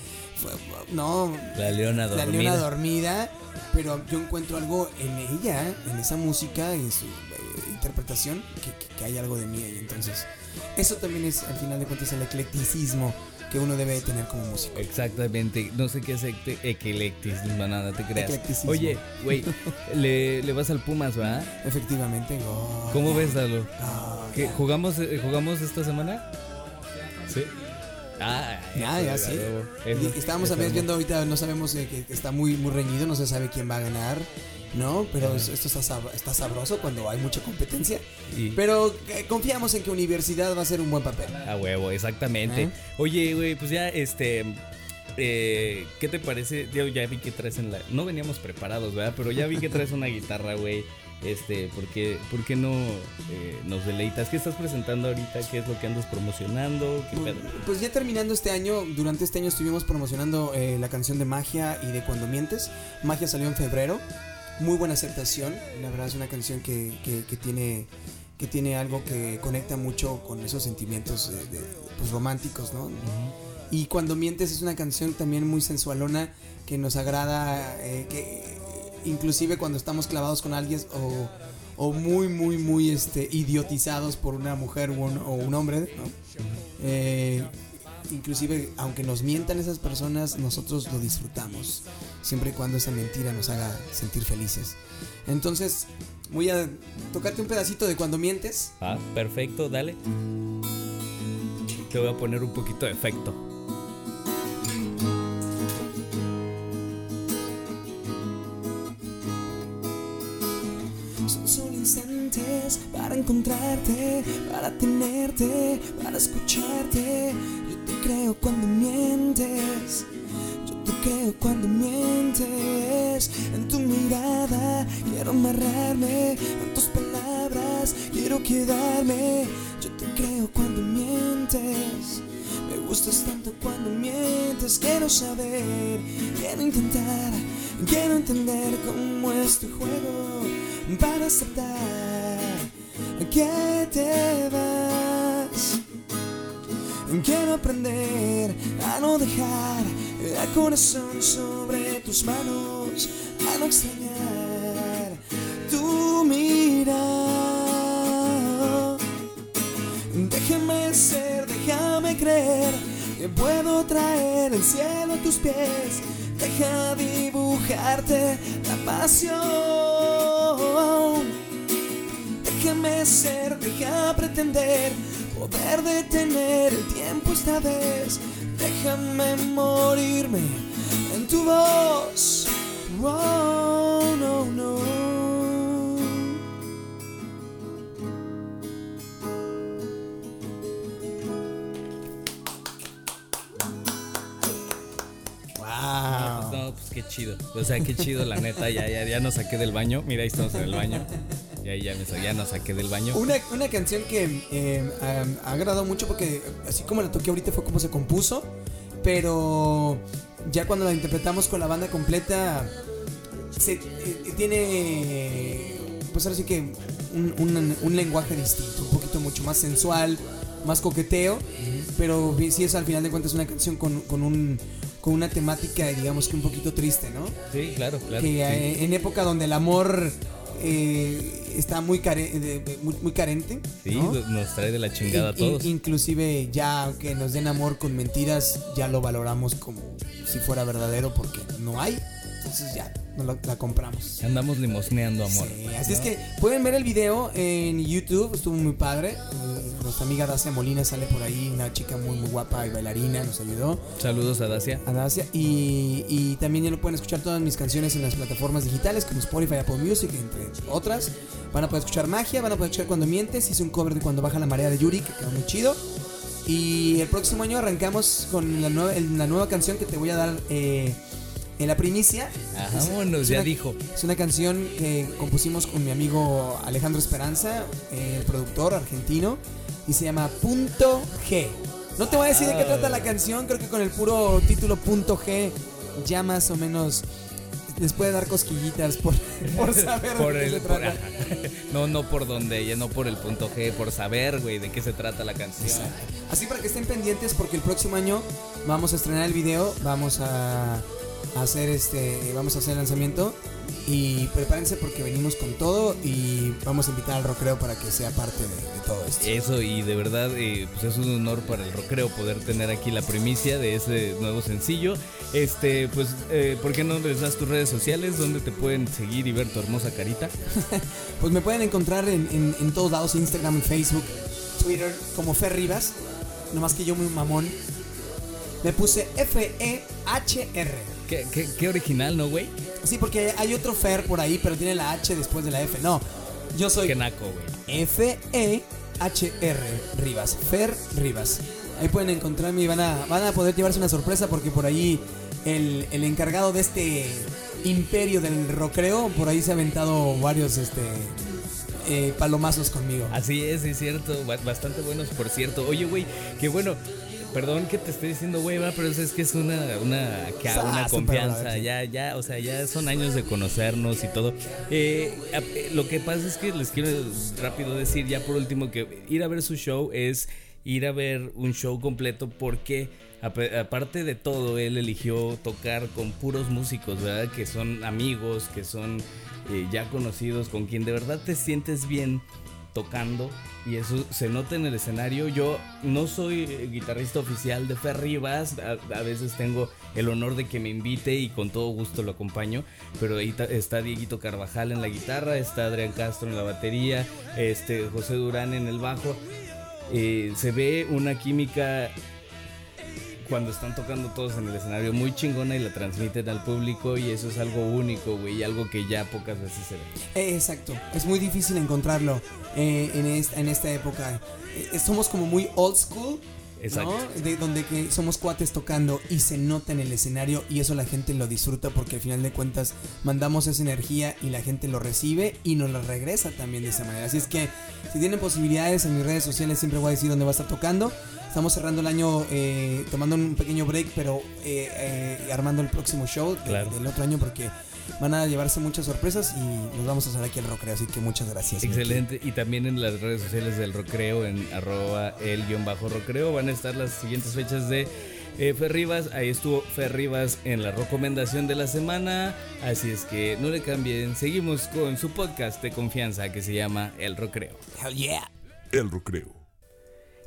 no, La leona la dormida. leona dormida, pero yo encuentro algo en ella, en esa música, en su interpretación, que, que- que hay algo de mí ahí. Entonces, eso también es, al final de cuentas, el eclecticismo que uno debe tener como músico. Exactamente, no sé qué es eclecticismo, nada, te creas. Eclecticismo. Oye, güey, [laughs] le, le vas al Pumas, ¿verdad? Efectivamente. oh, ¿Cómo ya. ves, Lalo? Ah, ¿Qué, ¿Jugamos, eh, ¿Jugamos esta semana? Sí. Ah, Ya, ya, eso, sí. Estábamos a eso, veces viendo ahorita, no sabemos eh, que está muy, muy reñido, no se sabe quién va a ganar, ¿no? Pero es- esto está, sab- está sabroso cuando hay mucha competencia. Pero eh, confiamos en que Universidad va a hacer un buen papel. A huevo, exactamente. ¿Eh? Oye, güey, pues ya, este. eh, ¿Qué te parece? Yo ya vi que traes en la. No veníamos preparados, ¿verdad? Pero ya vi que traes una [laughs] guitarra, güey. Este, ¿por qué, por qué no eh, nos deleitas? ¿Qué estás presentando ahorita? ¿Qué es lo que andas promocionando? ¿Qué pedo? Pues ya terminando este año, durante este año estuvimos promocionando eh, la canción de Magia y de Cuando Mientes. Magia salió en febrero, muy buena aceptación, la verdad es una canción que, que- que tiene, que tiene algo que conecta mucho con esos sentimientos eh, de- pues, románticos, ¿no? Y Cuando Mientes es una canción también muy sensualona que nos agrada, eh, que inclusive cuando estamos clavados con alguien o, o muy, muy, muy este, idiotizados por una mujer o un, o un hombre, ¿no? Eh, inclusive aunque nos mientan esas personas, nosotros lo disfrutamos, siempre y cuando esa mentira nos haga sentir felices. Entonces, voy a tocarte un pedacito de Cuando Mientes. Ah, perfecto, dale. Te voy a poner un poquito de efecto. Son solo instantes para encontrarte, para tenerte, para escucharte. Creo cuando mientes. Yo te creo cuando mientes. En tu mirada quiero amarrarme. En tus palabras quiero quedarme. Yo te creo cuando mientes. Me gustas tanto cuando mientes. Quiero saber, quiero intentar, quiero entender cómo es tu juego para aceptar que te vas. Quiero aprender a no dejar el corazón sobre tus manos, a no extrañar tu mirada. Déjame ser, déjame creer que puedo traer el cielo a tus pies. Deja dibujarte la pasión. Déjame ser, deja pretender poder detener el tiempo esta vez. Déjame morirme en tu voz. Oh, no, no. Wow. No, pues qué chido. O sea, qué chido, la neta. Ya, ya, ya nos saqué del baño. Mira, ahí estamos en el baño. Ya, ya, me, sa- ya nos saqué del baño. Una, una canción que eh, am, ha agradado mucho porque así como la toqué ahorita fue como se compuso, pero ya cuando la interpretamos con la banda completa se, eh, tiene pues ahora sí que un, un- un lenguaje distinto, un poquito mucho más sensual, más coqueteo, pero sí es al final de cuentas una canción con, con un con una temática digamos que un poquito triste, ¿no? Sí, claro, claro. que sí. eh, en época donde el amor eh, está muy, care- de- de- muy, muy carente. Sí, ¿no? nos trae de la chingada a In- in- todos. inclusive ya que nos den amor con mentiras, ya lo valoramos como si fuera verdadero porque no hay. Entonces ya, no lo- la compramos. Andamos limosneando amor. Sí, así es que pueden ver el video en YouTube, estuvo muy padre. Eh, nuestra amiga Dacia Molina sale por ahí, una chica muy muy guapa y bailarina, nos ayudó. Saludos a Dacia. a Dacia. Y, y también ya lo pueden escuchar todas mis canciones en las plataformas digitales como Spotify, Apple Music, entre otras. Van a poder escuchar Magia, van a poder escuchar Cuando Mientes. Hice un cover de Cuando Baja la Marea de Yuri, que quedó muy chido. Y el próximo año arrancamos con la nueva, la nueva canción que te voy a dar eh, en la primicia. Ajá, Es- vámonos, es ya una- dijo. Es una canción que compusimos con mi amigo Alejandro Esperanza, el productor argentino, y se llama Punto G. No te voy a decir de qué Ah. trata la canción, creo que con el puro título Punto G ya más o menos les puede dar cosquillitas por, [laughs] por saber Por de qué el, se trata. no, no por donde, ya no por el punto G, por saber, güey, de qué se trata la canción. Así para que estén pendientes porque el próximo año vamos a estrenar el video, vamos a, a hacer este, vamos a hacer el lanzamiento y prepárense porque venimos con todo y vamos a invitar al Rockreo para que sea parte de, de todo esto. Eso, y de verdad, eh, pues es un honor para el rockero poder tener aquí la primicia de ese nuevo sencillo. Este, pues, eh, ¿por qué no les das tus redes sociales donde te pueden seguir y ver tu hermosa carita? [laughs] Pues me pueden encontrar en, en- en todos lados, Instagram, Facebook, Twitter, como Fer Rivas. Nomás que yo muy mamón. Me puse F-E-H-R. Qué, qué- qué original, ¿no, güey? Sí, porque hay otro Fer por ahí, pero tiene la H después de la F. No, yo soy Qué naco, güey. F-E-H-R Rivas. Fer Rivas. Ahí pueden encontrarme y van a, van a poder llevarse una sorpresa porque por ahí el, el encargado de este imperio del rocreo, por ahí se ha aventado varios este, eh, palomazos conmigo. Así es, es cierto. ba- Bastante buenos, por cierto. Oye, güey, que bueno. Perdón que te esté diciendo, güey, va, pero es que es una, una, acá, una confianza. Ya, ya, o sea, ya son años de conocernos y todo. Eh, eh, lo que pasa es que les quiero rápido decir, ya por último, que ir a ver su show es ir a ver un show completo porque ap- aparte de todo, él eligió tocar con puros músicos, ¿verdad? Que son amigos, que son eh, ya conocidos, con quien de verdad te sientes bien tocando y eso se nota en el escenario. Yo no soy eh, guitarrista oficial de Fer Rivas, a, veces tengo el honor de que me invite y con todo gusto lo acompaño, pero ahí está Dieguito Carvajal en la guitarra, está Adrián Castro en la batería, este José Durán en el bajo. Eh, se ve una química cuando están tocando todos en el escenario muy chingona y la transmiten al público y eso es algo único, güey, y algo que ya pocas veces se ve. Eh, Exacto, es muy difícil encontrarlo eh, en, esta, en esta época. Eh, somos como muy old school. Exacto. ¿no? De donde que somos cuates tocando y se nota en el escenario y eso la gente lo disfruta porque al final de cuentas mandamos esa energía y la gente lo recibe y nos la regresa también de esa manera. Así es que si tienen posibilidades en mis redes sociales siempre voy a decir dónde va a estar tocando. Estamos cerrando el año eh, tomando un pequeño break pero eh, eh, armando el próximo show Claro. del otro año porque van a llevarse muchas sorpresas y nos vamos a hacer aquí el rockero. Así que muchas gracias. Miki. Excelente. Y también en las redes sociales del Rocreo, en arroba el guion bajo Rocreo, van a estar las siguientes fechas de eh, Fer Rivas. Ahí estuvo Fer Rivas en la recomendación de la semana. Así es que no le cambien. Seguimos con su podcast de confianza que se llama El Rocreo. Hell yeah. El Recreo.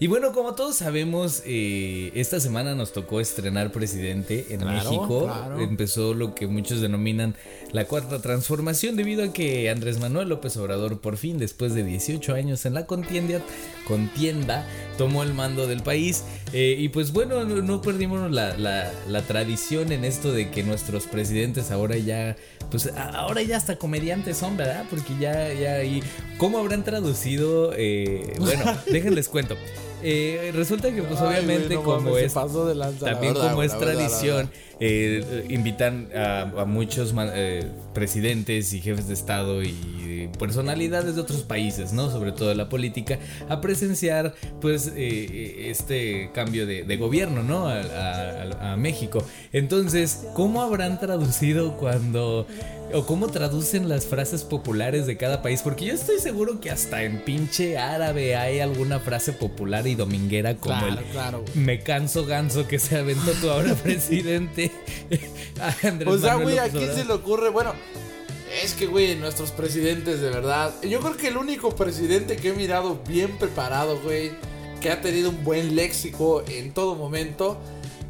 Y bueno, como todos sabemos, eh, esta semana nos tocó estrenar presidente en Claro, México. claro. Empezó lo que muchos denominan la cuarta transformación debido a que Andrés Manuel López Obrador por fin, después de 18 años en la contienda, contienda tomó el mando del país. Eh, y pues bueno, no, no perdimos la, la- la tradición en esto de que nuestros presidentes ahora ya, pues a- ahora ya hasta comediantes son, ¿verdad? Porque ya, ya ahí, ¿cómo habrán traducido? Eh, bueno, [laughs] déjenles cuento. Eh, resulta que pues Ay, obviamente güey, no como mames, se es pasó de lanza, la también verdad, como es la verdad, la tradición verdad. Eh, invitan a, a muchos eh, presidentes y jefes de estado y personalidades de otros países, ¿no? Sobre todo de la política, a presenciar pues eh, eh, este cambio de, de gobierno, ¿no? A, a- a México. Entonces, ¿cómo habrán traducido cuando... o cómo traducen las frases populares de cada país? Porque yo estoy seguro que hasta en pinche árabe hay alguna frase popular y dominguera como Claro, el... claro. Me canso ganso que se aventó tu ahora [laughs] presidente. [laughs] O sea, güey, ¿a quién se le ocurre? Bueno, es que, güey, nuestros presidentes, de verdad. Yo creo que el único presidente que he mirado bien preparado, güey, que ha tenido un buen léxico en todo momento,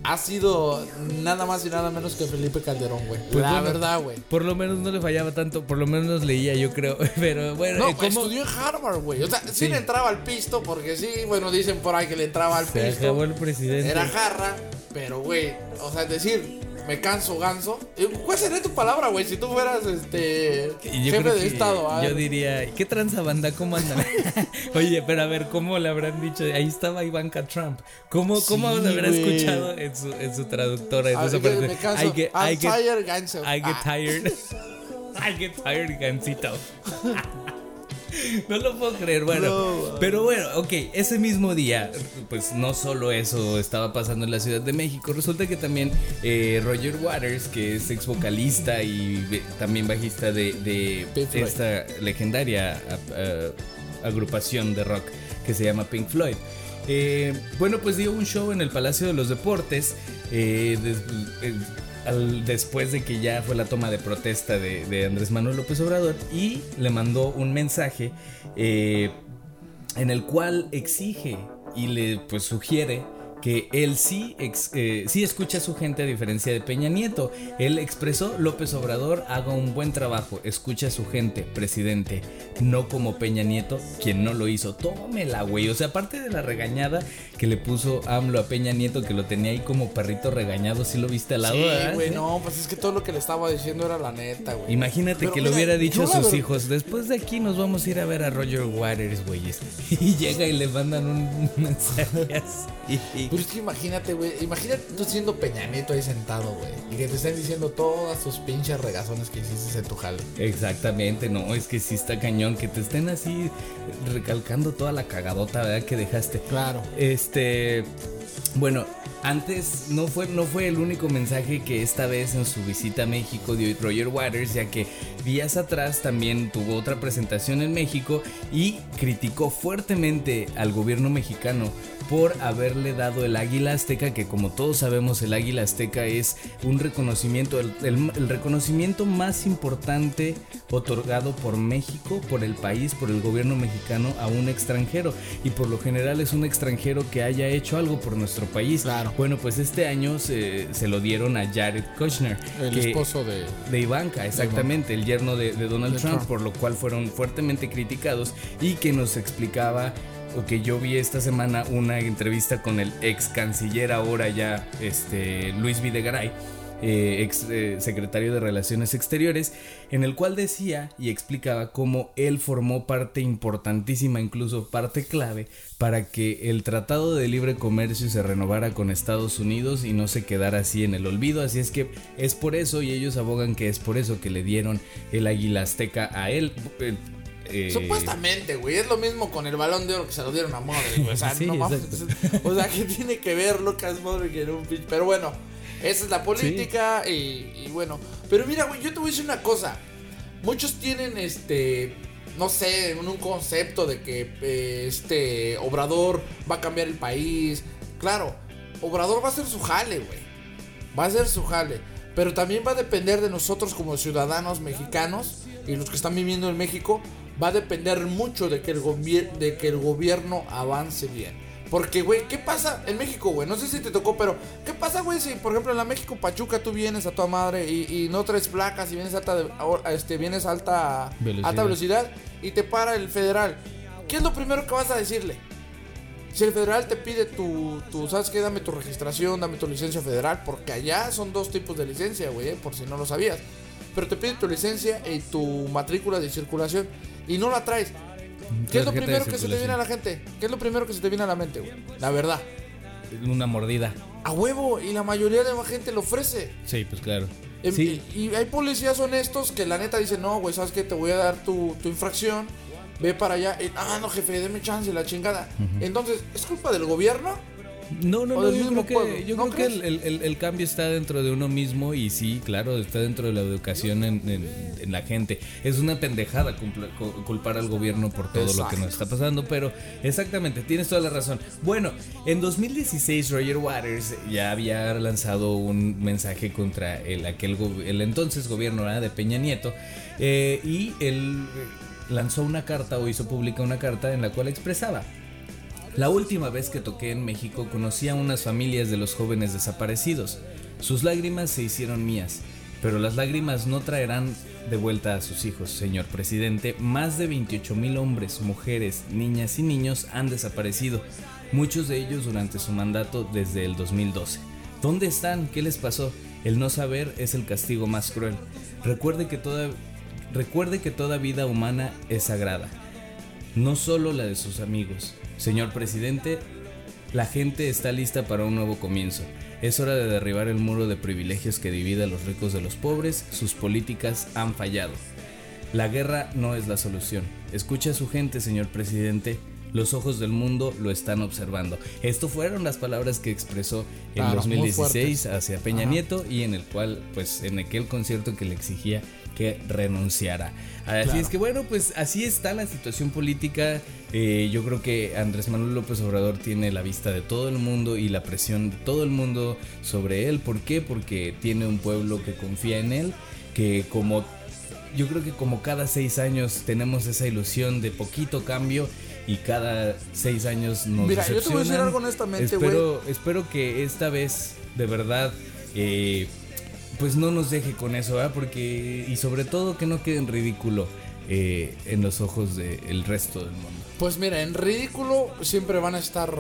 ha sido nada más y nada menos que Felipe Calderón, güey. Pues La bueno, verdad, güey. Por lo menos no le fallaba tanto, por lo menos leía, yo creo. [laughs] Pero bueno, No, eh, ¿cómo estudió en Harvard, güey. O sea, sí. Sí. le entraba al pisto, porque sí, bueno, dicen por ahí que le entraba al se pisto. acabó el presidente? Era jarra, pero güey, o sea, es decir, me canso ganso. Eh, ¿Cuál sería tu palabra, güey? Si tú fueras este yo jefe de estado, a Yo diría, ¿qué tranza banda? ¿Cómo andan? [laughs] Oye, pero a ver, ¿cómo le habrán dicho? Ahí estaba Ivanka Trump. ¿Cómo, cómo Sí, se habrá güey. escuchado en su, en su traductora? En Ah, que parte? me canso. I get, I'm I get- tired, ganso. I get Ah. tired. [laughs] I get tired, gansito. [laughs] No lo puedo creer, bueno. pero bueno, ok, ese mismo día, pues no solo eso estaba pasando en la Ciudad de México, resulta que también eh, Roger Waters, que es ex vocalista y también bajista de, esta legendaria agrupación de rock que se llama Pink Floyd. Eh, bueno, pues dio un show en el Palacio de los Deportes. eh, eh, al- después de que ya fue la toma de protesta de, Andrés Manuel López Obrador y le mandó un mensaje eh, en el cual exige y le pues sugiere que él sí, ex- eh, sí escucha a su gente a diferencia de Peña Nieto. Él expresó, López Obrador haga un buen trabajo, escucha a su gente, presidente, no como Peña Nieto, quien no lo hizo. Tómela, güey. O sea, aparte de la regañada que le puso AMLO a Peña Nieto, que lo tenía ahí como perrito regañado, ¿sí lo viste al lado? Sí, güey, no, pues es que todo lo que le estaba diciendo era la neta, güey. Imagínate Pero que mira, hubiera dicho a sus hijos, después de aquí nos vamos a ir a ver a Roger Waters, güeyes. [laughs] Y llega y le mandan un [laughs] mensaje así. Pero es que imagínate, güey. Imagínate tú siendo Peña Nieto ahí sentado, güey. Y que te estén diciendo todas tus pinches regazones que hiciste en tu jale. Exactamente, no, es que sí está cañón, que te estén así recalcando toda la cagadota, ¿verdad? Que dejaste. Claro. Este, bueno, antes no fue, no fue el único mensaje que esta vez en su visita a México dio Roger Waters, ya que días atrás también tuvo otra presentación en México y criticó fuertemente al gobierno mexicano por haberle dado el águila azteca, que como todos sabemos el águila azteca es un reconocimiento, el, el- el reconocimiento más importante otorgado por México, por el país, por el gobierno mexicano a un extranjero. Y por lo general es un extranjero que haya hecho algo por nuestro país. Claro. Bueno, pues este año se, se lo dieron a Jared Kushner. El que- esposo de. de Ivanka, exactamente, el yerno de, de Donald De Trump, Trump. por lo cual fueron fuertemente criticados y que nos explicaba o que yo vi esta semana una entrevista con el ex canciller ahora ya, este, Luis Videgaray. eh, ex eh, secretario de Relaciones Exteriores, en el cual decía y explicaba cómo él formó parte importantísima, incluso parte clave, para que el Tratado de Libre Comercio se renovara con Estados Unidos y no se quedara así en el olvido. Así es que es por eso, y ellos abogan que es por eso que le dieron el águila azteca a él. Eh, eh, Supuestamente, güey. Es lo mismo con el balón de oro que se lo dieron a Modric, güey. O sea, Sí, no mames. O sea, ¿qué tiene que ver Lucas Modric en un pitch? Pero bueno, esa es la política y, y bueno. Pero mira, güey, yo te voy a decir una cosa. Muchos tienen este. No sé, un un concepto de que eh, este Obrador va a cambiar el país. Claro, Obrador va a hacer su jale, güey. Va a hacer su jale. Pero también va a depender de nosotros como ciudadanos mexicanos y los que están viviendo en México. Va a depender mucho de que el, de que el gobierno avance bien. Porque, güey, ¿qué pasa en México, güey? No sé si te tocó, pero ¿qué pasa, güey, si por ejemplo en la México Pachuca tú vienes a tu madre y, y no traes placas y vienes alta, de- este, vienes alta, Velocidad. alta velocidad y te para el federal? ¿Qué es lo primero que vas a decirle? Si el federal te pide tu, tu, ¿sabes qué? Dame tu registración, dame tu licencia federal, porque allá son dos tipos de licencia, güey, eh, por si no lo sabías. Pero te pide tu licencia y tu matrícula de circulación y no la traes. ¿Qué es lo primero que se te viene a la gente? ¿Qué es lo primero que se te viene a la mente, güey? La verdad. Una mordida. A huevo, y la mayoría de la gente lo ofrece. Sí, pues claro. Em, Sí, Y, y hay policías honestos que la neta dicen, no, güey, ¿sabes qué? Te voy a dar tu, tu infracción. Ve para allá. Y, ah, no, jefe, deme chance, la chingada. Entonces, ¿es culpa del gobierno? No, no, no, yo mismo creo que, yo ¿no creo que el, el- el cambio está dentro de uno mismo y sí, claro, está dentro de la educación en, en- en la gente. Es una pendejada culpar al gobierno por todo lo que nos está pasando, pero exactamente, tienes toda la razón. Bueno, en 2016 Roger Waters ya había lanzado un mensaje contra el, aquel, el entonces gobierno ¿verdad? de Peña Nieto eh, y él eh, lanzó una carta o hizo pública una carta en la cual expresaba la última vez que toqué en México conocí a unas familias de los jóvenes desaparecidos. Sus lágrimas se hicieron mías, pero las lágrimas no traerán de vuelta a sus hijos, señor presidente. Más de 28 mil hombres, mujeres, niñas y niños han desaparecido, muchos de ellos durante su mandato desde el 2012. ¿Dónde están? ¿Qué les pasó? El no saber es el castigo más cruel. Recuerde que toda, recuerde que toda vida humana es sagrada no solo la de sus amigos. Señor presidente, la gente está lista para un nuevo comienzo. Es hora de derribar el muro de privilegios que divide a los ricos de los pobres. Sus políticas han fallado. La guerra no es la solución. Escucha a su gente, señor presidente. Los ojos del mundo lo están observando. Esto fueron las palabras que expresó en Claro, muy 2016 fuertes. hacia Peña Ajá. Nieto y en el cual, pues, en aquel concierto que le exigía que renunciara. Así es que bueno, pues así está la situación política. Eh, yo creo que Andrés Manuel López Obrador tiene la vista de todo el mundo y la presión de todo el mundo sobre él. ¿Por qué? Porque tiene un pueblo que confía en él, que como yo creo que como cada seis años tenemos esa ilusión de poquito cambio y cada seis años nos Mira, yo te voy a decir algo honestamente, espero, espero que esta vez de verdad eh, pues no nos deje con eso, ¿verdad? Porque y sobre todo que no quede en ridículo eh, en los ojos del resto del mundo. Pues mira, en ridículo siempre van a estar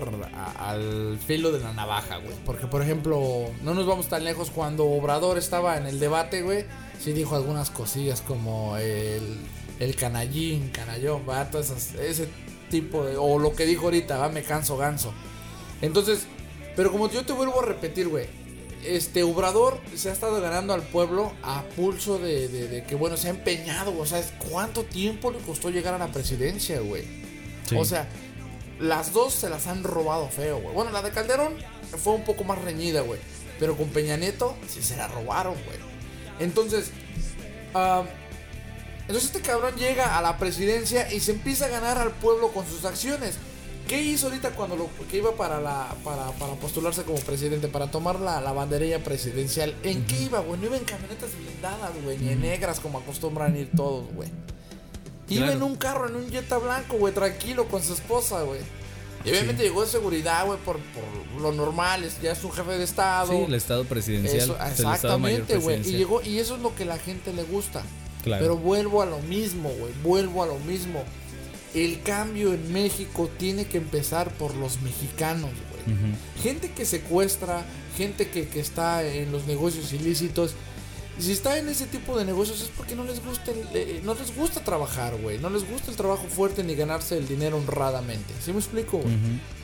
al filo de la navaja, güey. Porque, por ejemplo, no nos vamos tan lejos cuando Obrador estaba en el debate, güey. Sí dijo algunas cosillas como el, el canallín, canallón, va, Todas esas- ese tipo de... O lo que dijo ahorita, va, me canso ganso. Entonces, pero como yo te vuelvo a repetir, güey. Este Obrador se ha estado ganando al pueblo a pulso de, de- de que, bueno, se ha empeñado. O sea, ¿cuánto tiempo le costó llegar a la presidencia, güey? O sea, las dos se las han robado feo, güey. Bueno, la de Calderón fue un poco más reñida, güey. Pero con Peña Nieto sí se la robaron, güey. Entonces, entonces este cabrón llega a la presidencia y se empieza a ganar al pueblo con sus acciones. ¿Qué hizo ahorita cuando lo que iba para la para, para postularse como presidente, para tomar la, la banderilla presidencial? ¿En qué iba, güey? No iba en camionetas blindadas, güey, ni en negras como acostumbran ir todos, güey. Iba Claro. en un carro, en un Jetta blanco, güey, tranquilo con su esposa, güey. Y obviamente llegó de seguridad, güey, por, por lo normal, es- ya es un jefe de estado. Sí, el estado presidencial. Eso, exactamente, güey. Y llegó, y eso es lo que la gente le gusta. Claro. Pero vuelvo a lo mismo, güey. Vuelvo a lo mismo. El cambio en México tiene que empezar por los mexicanos, güey. Gente que secuestra, gente que, que está en los negocios ilícitos. Si está en ese tipo de negocios es porque no les gusta, el- eh, no les gusta trabajar, güey. No les gusta el trabajo fuerte ni ganarse el dinero honradamente. ¿Sí me explico, güey?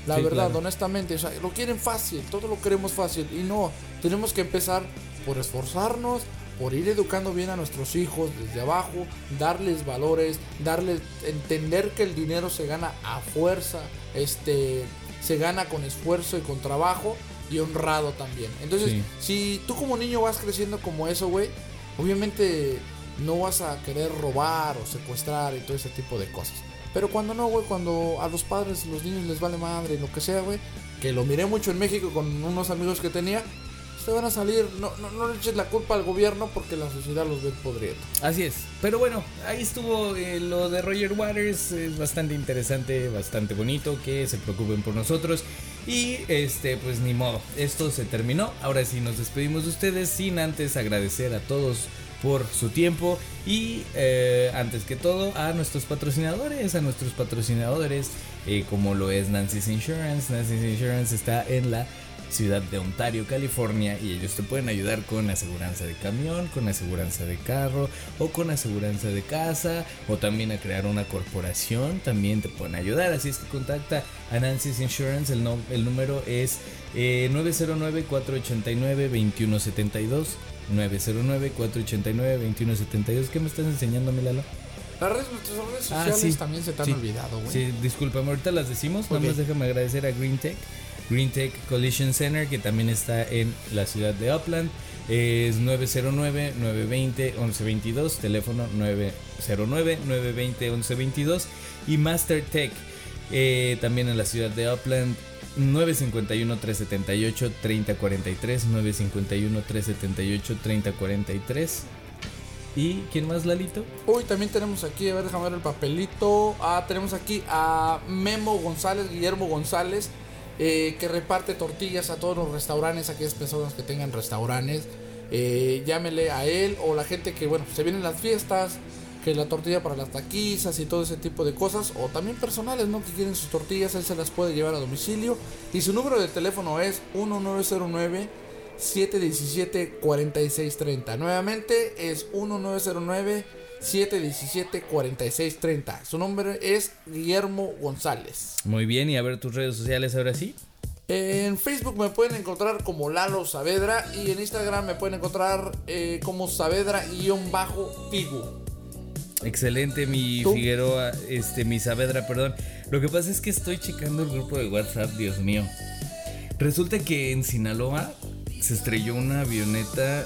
La Sí, verdad, claro. honestamente, o sea, lo quieren fácil, todo lo queremos fácil. Y no, tenemos que empezar por esforzarnos, por ir educando bien a nuestros hijos desde abajo, darles valores, darles, entender que el dinero se gana a fuerza, este, se gana con esfuerzo y con trabajo y honrado también. Entonces, Sí. si tú como niño vas creciendo como eso, güey, obviamente no vas a querer robar o secuestrar y todo ese tipo de cosas. Pero cuando no, güey, cuando a los padres, los niños les vale madre, lo que sea, güey, que lo miré mucho en México con unos amigos que tenía, se van a salir, no, no, no le eches la culpa al gobierno porque la sociedad los ve podriendo. Así es. Pero bueno, ahí estuvo eh, lo de Roger Waters. Es bastante interesante, bastante bonito. Que se preocupen por nosotros. Y este, pues ni modo. Esto se terminó. Ahora sí nos despedimos de ustedes. Sin antes agradecer a todos por su tiempo. Y eh, antes que todo, a nuestros patrocinadores. A nuestros patrocinadores. eh, como lo es Nancy's Insurance. Nancy's Insurance está en la ciudad de Ontario, California, y ellos te pueden ayudar con aseguranza de camión, con aseguranza de carro o con aseguranza de casa o también a crear una corporación, también te pueden ayudar, así es que contacta a Nancy's Insurance, el, no- el número es eh, 909-489-2172. 909-489-2172. ¿Qué me estás enseñando, Milalo? Las redes, nuestras redes Ah, sociales sí. también se te han Sí. olvidado, güey. Sí, discúlpame, ahorita las decimos. Nada Ok. más déjame agradecer a Green Tech. Green Tech Collision Center, que también está en la ciudad de Upland. Es 909-920-1122. Teléfono 909-920-1122. Y Master Tech, eh, también en la ciudad de Upland. 951-378-3043. 951-378-3043. ¿Y quién más, Lalito? Uy, también tenemos aquí, a ver, déjame ver el papelito. Ah, tenemos aquí a Memo González, Guillermo González, eh, que reparte tortillas a todos los restaurantes, aquellas personas que tengan restaurantes. Eh, llámele a él o la gente que, bueno, se vienen las fiestas, que la tortilla para las taquizas y todo ese tipo de cosas, o también personales, ¿no? Que quieren sus tortillas, él se las puede llevar a domicilio. Y su número de teléfono es 1909. 717-4630. Nuevamente es 1909-717-4630. Su nombre es Guillermo González. Muy bien, y a ver tus redes sociales ahora sí. En Facebook me pueden encontrar como Lalo Saavedra y en Instagram me pueden encontrar eh, como Saavedra-Figu. Excelente, mi ¿Tú? Figueroa, este, mi Saavedra, perdón. Lo que pasa es que estoy checando el grupo de WhatsApp, Dios mío. Resulta que en Sinaloa se estrelló una avioneta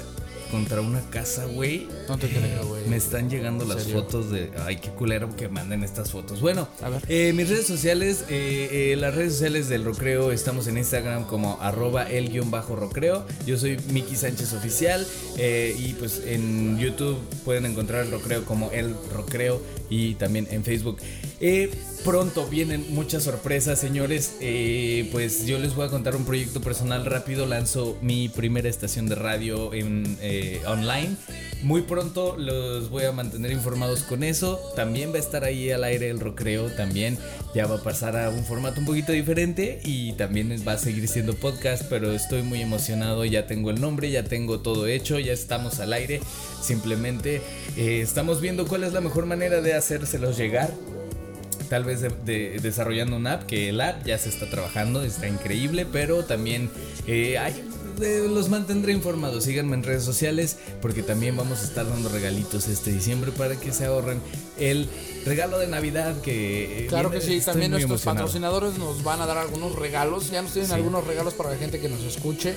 contra una casa, güey. No te creo, güey. Me están llegando las serio? fotos de. Ay, qué culero que manden estas fotos. Bueno, A ver. eh, mis redes sociales, eh, eh, las redes sociales del Rocreo, estamos en Instagram como arroba el guion bajo Rocreo. Yo soy Miki Sánchez Oficial. eh, y pues en YouTube pueden encontrar el Rocreo como el Rocreo y también en Facebook. Eh, pronto vienen muchas sorpresas, señores. Eh, pues yo les voy a contar un proyecto personal rápido. Lanzo mi primera estación de radio en, eh, online. Muy pronto los voy a mantener informados con eso. También va a estar ahí al aire el Rocreo. También ya va a pasar a un formato un poquito diferente. Y también va a seguir siendo podcast. Pero estoy muy emocionado. Ya tengo el nombre, ya tengo todo hecho. Ya estamos al aire. Simplemente eh, estamos viendo cuál es la mejor manera de hacérselos llegar tal vez de- de- desarrollando una app, que el app ya se está trabajando, está increíble, pero también eh, hay- eh, los mantendré informados. Síganme en redes sociales porque también vamos a estar dando regalitos este diciembre para que se ahorren el regalo de Navidad que... eh, Claro que sí, también nuestros emocionado. patrocinadores nos van a dar algunos regalos. Ya nos tienen algunos regalos para la gente que nos escuche,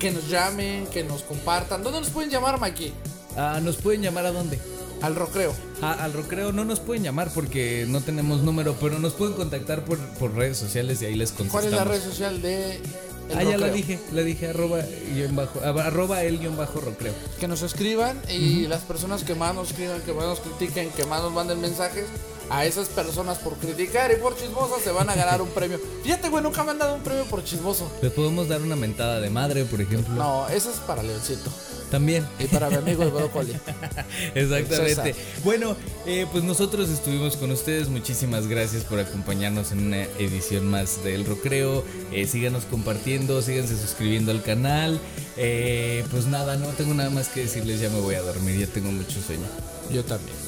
que nos llamen, que nos compartan. ¿Dónde nos pueden llamar, Mikey? Ah, ¿Nos pueden llamar a dónde? Al Rocreo. Ah, al Rocreo no nos pueden llamar porque no tenemos número, pero nos pueden contactar por, por redes sociales y ahí les contestamos. ¿Cuál es la red social de El Ah, ya la dije, la dije, arroba, guion bajo, ah, arroba el guion bajo Rocreo. Que nos escriban y las personas que más nos escriban, que más nos critiquen, que más nos manden mensajes, a esas personas por criticar y por chismosas se van a ganar un premio. [laughs] Fíjate, güey, nunca me han dado un premio por chismoso. Les podemos dar una mentada de madre, por ejemplo. No, eso es para Leoncito. También. Y para mi amigo el brócoli. [laughs] Exactamente. Bueno, eh, pues nosotros estuvimos con ustedes. Muchísimas gracias por acompañarnos en una edición más del Rocreo. Eh, síganos compartiendo, síganse suscribiendo al canal. Eh, pues nada, no tengo nada más que decirles. Ya me voy a dormir, ya tengo mucho sueño. Yo también.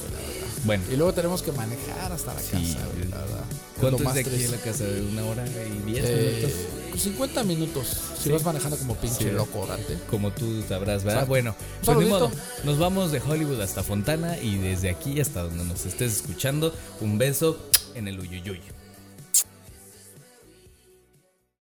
Bueno, Y luego tenemos que manejar hasta la Sí, casa, güey, la verdad. ¿cuánto es más de aquí a la casa? ¿De una hora y diez Eh, minutos? 50 minutos. Si Sí. vas manejando como pinche Sí. loco, Dante. Como tú sabrás, ¿verdad? Bueno, pues ni saludito. modo. Nos vamos de Hollywood hasta Fontana y desde aquí hasta donde nos estés escuchando, un beso en el uyuyuy.